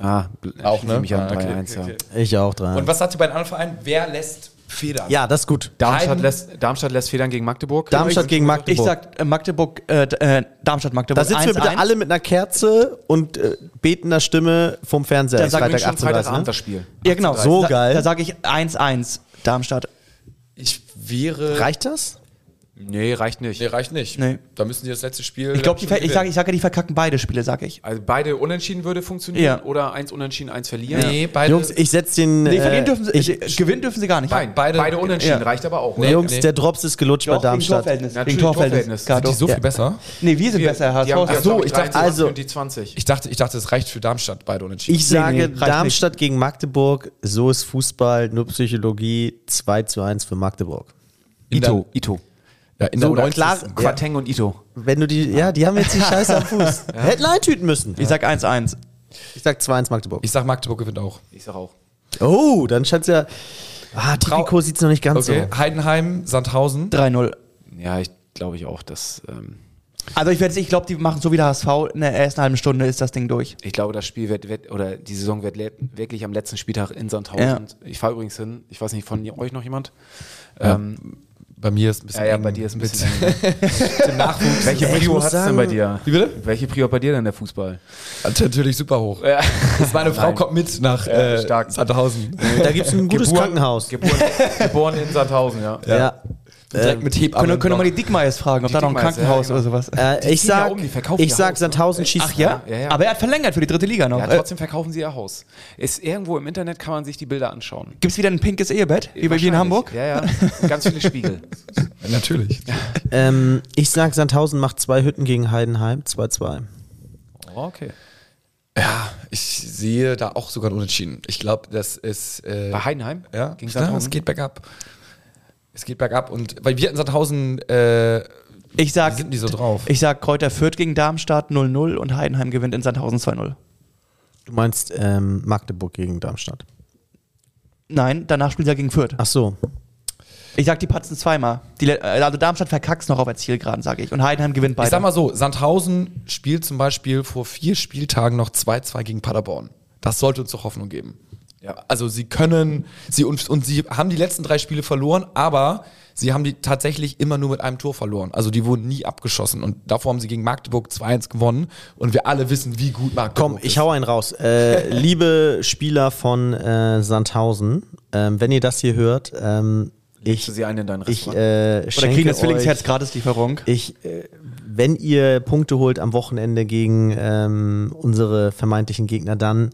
Ah, Auch, ne? Mich an Ah, okay, 3-1, okay, ja. Ich auch dran. Und was sagt ihr bei den anderen Vereinen? Wer lässt Federn? ja, das ist gut. Darmstadt lässt, Darmstadt lässt Federn gegen Magdeburg. Darmstadt gegen Magdeburg. Ich sag äh, Magdeburg, äh, äh, Darmstadt-Magdeburg. da sitzen wir bitte 1-1. alle mit einer Kerze und äh, betender Stimme vom Fernseher. Da Freitag schon 18.30 Freitagabend ne? das Spiel. Ja, genau. So da, geil. Da sage ich 1-1 Darmstadt. Ich wäre. Reicht das? Nee, reicht nicht. Nee, reicht nicht. Nee. Da müssen die das letzte Spiel. Ich glaube, schon ich sage ich sag ja, die verkacken beide Spiele, sag ich. Also beide unentschieden würde funktionieren Ja. oder eins unentschieden, eins verlieren. Nee, beide. Jungs, ich setze den. Nee, äh, verlieren dürfen sie, ich, äh, gewinnen dürfen sie gar nicht. Nein, Beide- beide, unentschieden ja. reicht aber auch. Nee. Oder? Jungs, der Drops ist gelutscht bei Doch, gegen Darmstadt. Torverhältnis. Natürlich, Gegen Torverhältnis. Torverhältnis. Klar, sind die so Ja. viel besser? Nee, wir sind Wir- besser, HSV. Die haben, ist Ach so, ich dachte- 23 also- und die 20. Ich dachte, ich dachte, es reicht für Darmstadt, beide unentschieden. Ich sage nee, Darmstadt gegen Magdeburg, so ist Fußball, nur Psychologie, 2 zu 1 für Magdeburg. Ito, Ito. Ja, in So, der oder 90. klar, Quateng und Ito. Wenn du die, ja, die haben jetzt die Scheiße am Fuß. Hätten eintüten müssen. Ich sag 1-1. Ich sag 2-1 Magdeburg. Ich sag, Magdeburg gewinnt auch. Ich sag auch. Oh, dann scheint's ja. Ah, Trikot sieht's noch nicht ganz Okay, so. Heidenheim, Sandhausen. 3-0. Ja, ich glaube ich auch, dass ähm, Also ich, werd- ich glaube, die machen so wie der HSV, in der ersten halben Stunde ist das Ding durch. ich glaube, das Spiel wird, wird oder die Saison wird wirklich am letzten Spieltag in Sandhausen. Ich fahre übrigens hin. Ich weiß nicht, von euch noch jemand? Ähm, Bei mir ist ein bisschen. ja, ja, bei dir ist ein mit bisschen. dem Nachwuchs. Welche Prio muss hat's denn bei dir? Wie bitte? Welche Prio hat bei dir denn der Fußball? Natürlich super hoch. Meine Frau Nein. kommt mit nach äh, stark. Sandhausen. Da gibt's ein gutes Geboren- Krankenhaus. Geboren, geboren in Sandhausen, ja. Ja. Direkt mit Hebammen. Können, können wir mal die Dickmeyers fragen, ob Die da noch ein Dickmeyers, ja, Krankenhaus genau. oder sowas. Äh, ich ja sag, um, ich sag Haus, Sandhausen schießt. Ach ja? Ja, ja. Aber er hat verlängert für die dritte Liga noch. Ja, trotzdem verkaufen sie ihr Haus. Ist irgendwo im Internet kann man sich die Bilder anschauen. Gibt es wieder ein pinkes Ehebett, wie bei in. Hamburg? Ja, ja. Und ganz viele Spiegel. Ja, natürlich. Ähm, ich sag Sandhausen macht zwei Hütten gegen Heidenheim, 2-2. Oh, okay. Ja, ich sehe da auch sogar ein Unentschieden. Ich glaube, das ist. Äh, Bei Heidenheim? Ja, Gegen ja, Sandhausen? es geht bergab. Es geht bergab. Und weil wir in Sandhausen. Äh, Ich sag, sind die so drauf? ich sag Kräuter Fürth gegen Darmstadt 0-0 und Heidenheim gewinnt in Sandhausen 2-0. Du meinst ähm, Magdeburg gegen Darmstadt. Nein, danach spielt er gegen Fürth. Ach so. Ich sag, die patzen zweimal. Die, äh, also Darmstadt verkackst noch auf der Zielgeraden, sage ich. Und Heidenheim gewinnt beide. ich sag mal so: Sandhausen spielt zum Beispiel vor vier Spieltagen noch 2-2 gegen Paderborn. Das sollte uns doch Hoffnung geben. Ja, also sie können, sie und, und sie haben die letzten drei Spiele verloren, aber sie haben die tatsächlich immer nur mit einem Tor verloren. Also die wurden nie abgeschossen und davor haben sie gegen Magdeburg 2-1 gewonnen und wir alle wissen, wie gut Magdeburg Komm, ist. ich hau einen raus. Äh, liebe Spieler von äh, Sandhausen, ähm, wenn ihr das hier hört, ähm, ich, du sie ein in dein ich äh, Oder kriegen das Zwillingsherz Gratislieferung. ich, äh, wenn ihr Punkte holt am Wochenende gegen ähm, unsere vermeintlichen Gegner, dann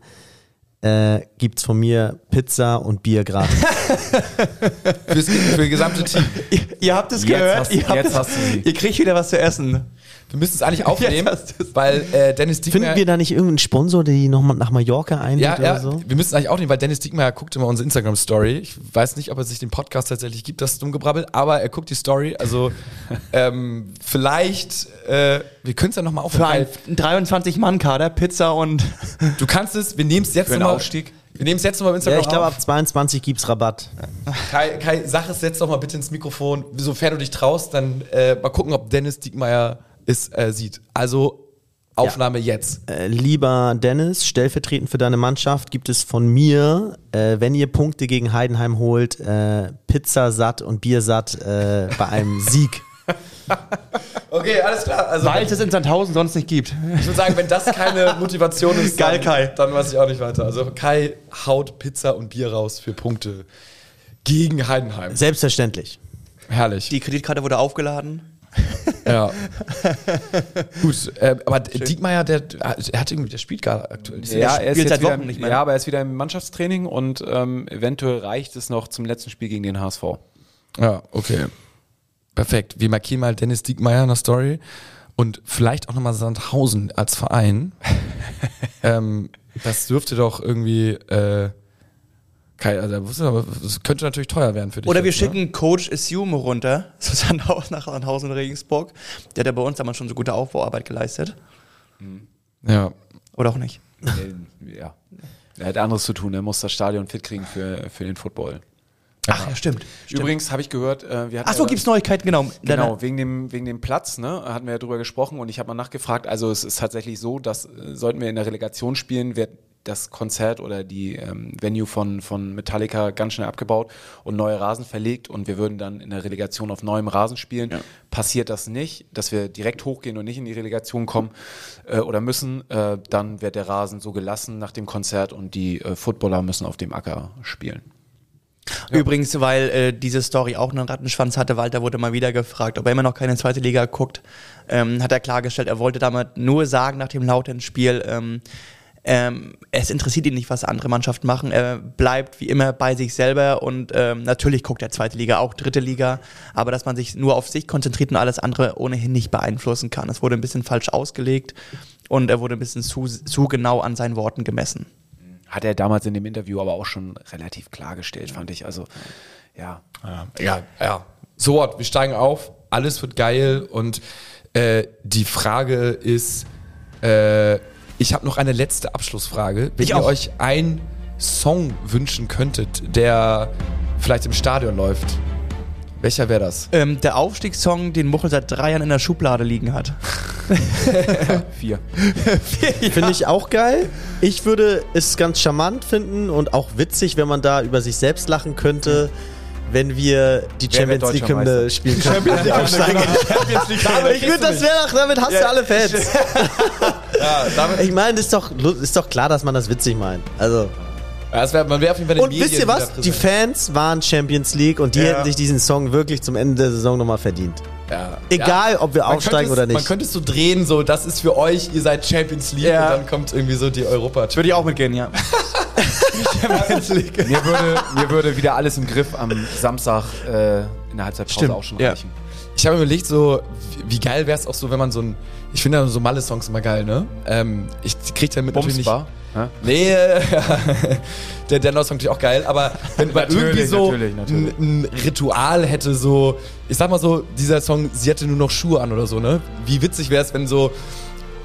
äh, gibt's von mir Pizza und Bier gratis. Fürs, für das gesamte Team. Ihr, ihr habt es gehört. hast- ihr, habt jetzt es, hast du sie. ihr kriegt wieder was zu essen. Wir müssen es eigentlich aufnehmen, weil äh, Dennis Diekmeyer... Finden wir da nicht irgendeinen Sponsor, der die nochmal nach Mallorca einlädt ja, ja, oder so? wir müssen es eigentlich aufnehmen, weil Dennis Diekmeyer guckt immer unsere Instagram-Story. Ich weiß nicht, ob er sich den Podcast tatsächlich gibt, das Dummgebrabbel, aber er guckt die Story. Also ähm, vielleicht, äh, wir können es ja nochmal Für aufnehmen. einen 23-Mann-Kader, Pizza und. Du kannst es, wir nehmen es jetzt Für nochmal. Aufstieg. Wir nehmen es jetzt nochmal auf Instagram Ja, ich glaube, ab 22 gibt's Rabatt. Kai, Kai, sag es jetzt doch mal bitte ins Mikrofon. Sofern du dich traust, dann äh, mal gucken, ob Dennis Diekmeyer es äh, sieht. Also Aufnahme jetzt. Äh, lieber Dennis, stellvertretend für deine Mannschaft gibt es von mir, äh, wenn ihr Punkte gegen Heidenheim holt, äh, Pizza satt und Bier satt äh, bei einem Sieg. Okay, alles klar. Also Weil es es in Sandhausen sonst nicht gibt. ich würde sagen, wenn das keine Motivation ist, Geil, dann, Kai. dann weiß ich auch nicht weiter. Also Kai haut Pizza und Bier raus für Punkte gegen Heidenheim. Selbstverständlich. Herrlich. Die Kreditkarte wurde aufgeladen. Ja. Gut, äh, aber Diekmeyer, der, er hat irgendwie, der spielt gerade aktuell. nicht. Ja, der er ist spielt jetzt seit wieder, Wochen nicht mehr. Ja, aber er ist wieder im Mannschaftstraining und ähm, eventuell reicht es noch zum letzten Spiel gegen den HSV. Ja, okay. Perfekt. Wir markieren mal Dennis Diekmeyer in der Story und vielleicht auch nochmal Sandhausen als Verein. ähm, das dürfte doch irgendwie, äh, Kai, also das könnte natürlich teuer werden für dich. Oder wir jetzt, ne? schicken Coach Assume runter zu Sandhausen nach Sandhausen Regensburg. Der hat ja bei uns damals schon so gute Aufbauarbeit geleistet. Ja. Oder auch nicht. Ja. Er hat anderes zu tun. Er muss das Stadion fit kriegen für, für den Football. Ach ja, stimmt. Übrigens habe ich gehört, äh, wir hatten Ach so, ja- gibt's Neuigkeiten, genau. Genau, wegen dem, wegen dem Platz, ne, hatten wir ja drüber gesprochen und ich habe mal nachgefragt. Also es ist tatsächlich so, dass äh, sollten wir in der Relegation spielen, wird das Konzert oder die ähm, Venue von, von Metallica ganz schnell abgebaut und neue Rasen verlegt und wir würden dann in der Relegation auf neuem Rasen spielen. Passiert das nicht, dass wir direkt hochgehen und nicht in die Relegation kommen äh, oder müssen, äh, dann wird der Rasen so gelassen nach dem Konzert und die äh, Footballer müssen auf dem Acker spielen. Übrigens, weil äh, diese Story auch einen Rattenschwanz hatte, Walter wurde mal wieder gefragt, ob er immer noch keine zweite Liga guckt, ähm, hat er klargestellt, er wollte damit nur sagen nach dem lauten Spiel, ähm, ähm, es interessiert ihn nicht, was andere Mannschaften machen. Er bleibt wie immer bei sich selber und ähm, natürlich guckt er zweite Liga, auch dritte Liga, aber dass man sich nur auf sich konzentriert und alles andere ohnehin nicht beeinflussen kann. Es wurde ein bisschen falsch ausgelegt und er wurde ein bisschen zu, zu genau an seinen Worten gemessen. Hat er damals in dem Interview aber auch schon relativ klargestellt, fand ich. Also ja, Ja, ja. So what, wir steigen auf, alles wird geil und äh, die Frage ist, äh, ich habe noch eine letzte Abschlussfrage. Wenn Ich ihr auch. euch einen Song wünschen könntet, der vielleicht im Stadion läuft, welcher wäre das? Ähm, der Aufstiegssong, den Muchel seit drei Jahren in der Schublade liegen hat. vier. Finde ich auch geil. Ich würde es ganz charmant finden und auch witzig, wenn man da über sich selbst lachen könnte, wenn wir die Wer wird Champions League Hymne spielen können. Die aufsteigen. Aber ich würde, das wäre doch, damit hast du alle Fans. Ja, damit, Ich meine, ist doch, ist doch klar, dass man das witzig meint. Also. ja, das wär, man wäre auf jeden Fall in Und den wisst ihr Medien was? Die. Fans waren Champions League und die Ja. hätten sich diesen Song wirklich zum Ende der Saison nochmal verdient. Ja. Egal, ob wir Man aufsteigen oder nicht. Man könnte es so drehen, so, das ist für euch, ihr seid Champions League Ja. und dann kommt irgendwie so die Europa. Würde ich auch mitgehen, ja. Mir würde, mir würde wieder alles im Griff am Samstag äh, in der Halbzeitpause Stimmt, auch schon ja. reichen. Ich habe mir überlegt, so, wie, wie geil wäre es auch so, wenn man so ein. Ich finde ja so Malle-Songs immer geil, ne? Ähm, ich krieg damit natürlich nicht. Bumsbar. Ja? Nee, äh, der Denner-Song natürlich auch geil, aber wenn man irgendwie so natürlich, natürlich. Ein, ein Ritual hätte, so, ich sag mal so, dieser Song, sie hatte nur noch Schuhe an oder so, ne? Wie witzig wäre es, wenn so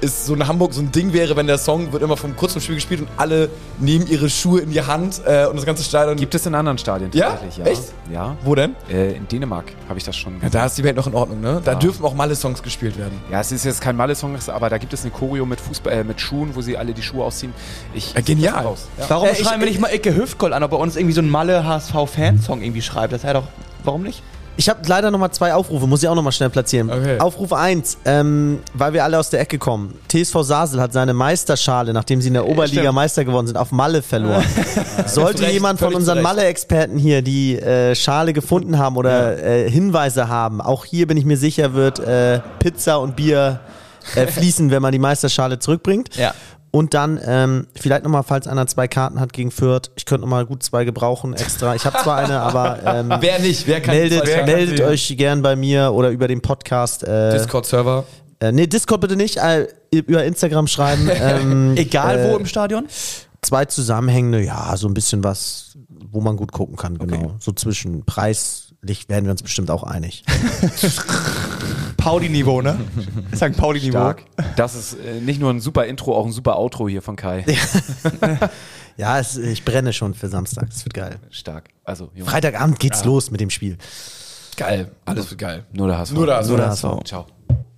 es so in Hamburg so ein Ding wäre, wenn der Song wird immer vom kurz vom Spiel gespielt und alle nehmen ihre Schuhe in die Hand äh, und das ganze Stadion. Gibt es in anderen Stadien Ja? tatsächlich, ja. Echt? Ja. Wo denn? Äh, in Dänemark habe ich das schon. Ja, da ist die Welt noch in Ordnung, ne? Da Ja. dürfen auch Malle-Songs gespielt werden. Ja, es ist jetzt kein Malle-Song, aber da gibt es eine Choreo mit Fußball, äh, mit Schuhen, wo sie alle die Schuhe ausziehen. Ich Ja, genial. Ja. Warum Äh, schreiben wir nicht mal Icke Hüftgold an, ob er uns irgendwie so einen Malle-HSV-Fansong irgendwie schreibt? Das wäre doch. Warum nicht? Ich habe leider nochmal zwei Aufrufe, muss ich auch nochmal schnell platzieren. Okay. Aufruf 1, ähm, weil wir alle aus der Ecke kommen. TSV Sasel hat seine Meisterschale, nachdem sie in der Oberliga stimmt. Meister geworden sind, auf Malle verloren. Sollte Recht, jemand von unseren. Malle-Experten hier die äh, Schale gefunden haben oder äh, Hinweise haben, auch hier bin ich mir sicher, wird äh, Pizza und Bier äh, fließen, wenn man die Meisterschale zurückbringt. Ja. Und dann ähm, vielleicht nochmal, falls einer zwei Karten hat gegen Fürth, ich könnte nochmal gut zwei gebrauchen extra. Ich habe zwar eine, aber ähm, Wer nicht? Wer kann meldet, wer kann meldet sie? euch gern bei mir oder über den Podcast. Äh, Discord-Server. äh, nee, Discord bitte nicht, äh, über Instagram schreiben. Ähm, Egal äh, wo im Stadion? Zwei zusammenhängende, ja, so ein bisschen was, wo man gut gucken kann, genau. So zwischen preislich werden wir uns bestimmt auch einig. Pauli-Niveau, ne? St. Pauli-Niveau. Das ist äh, nicht nur ein super Intro, auch ein super Outro hier von Kai. Ja, es, ich brenne schon für Samstag, das wird geil. Stark. Also, Freitagabend geht's los mit dem Spiel. Geil. Alles wird geil. nur der HSV. Nur das. Nur der HSV. Ciao.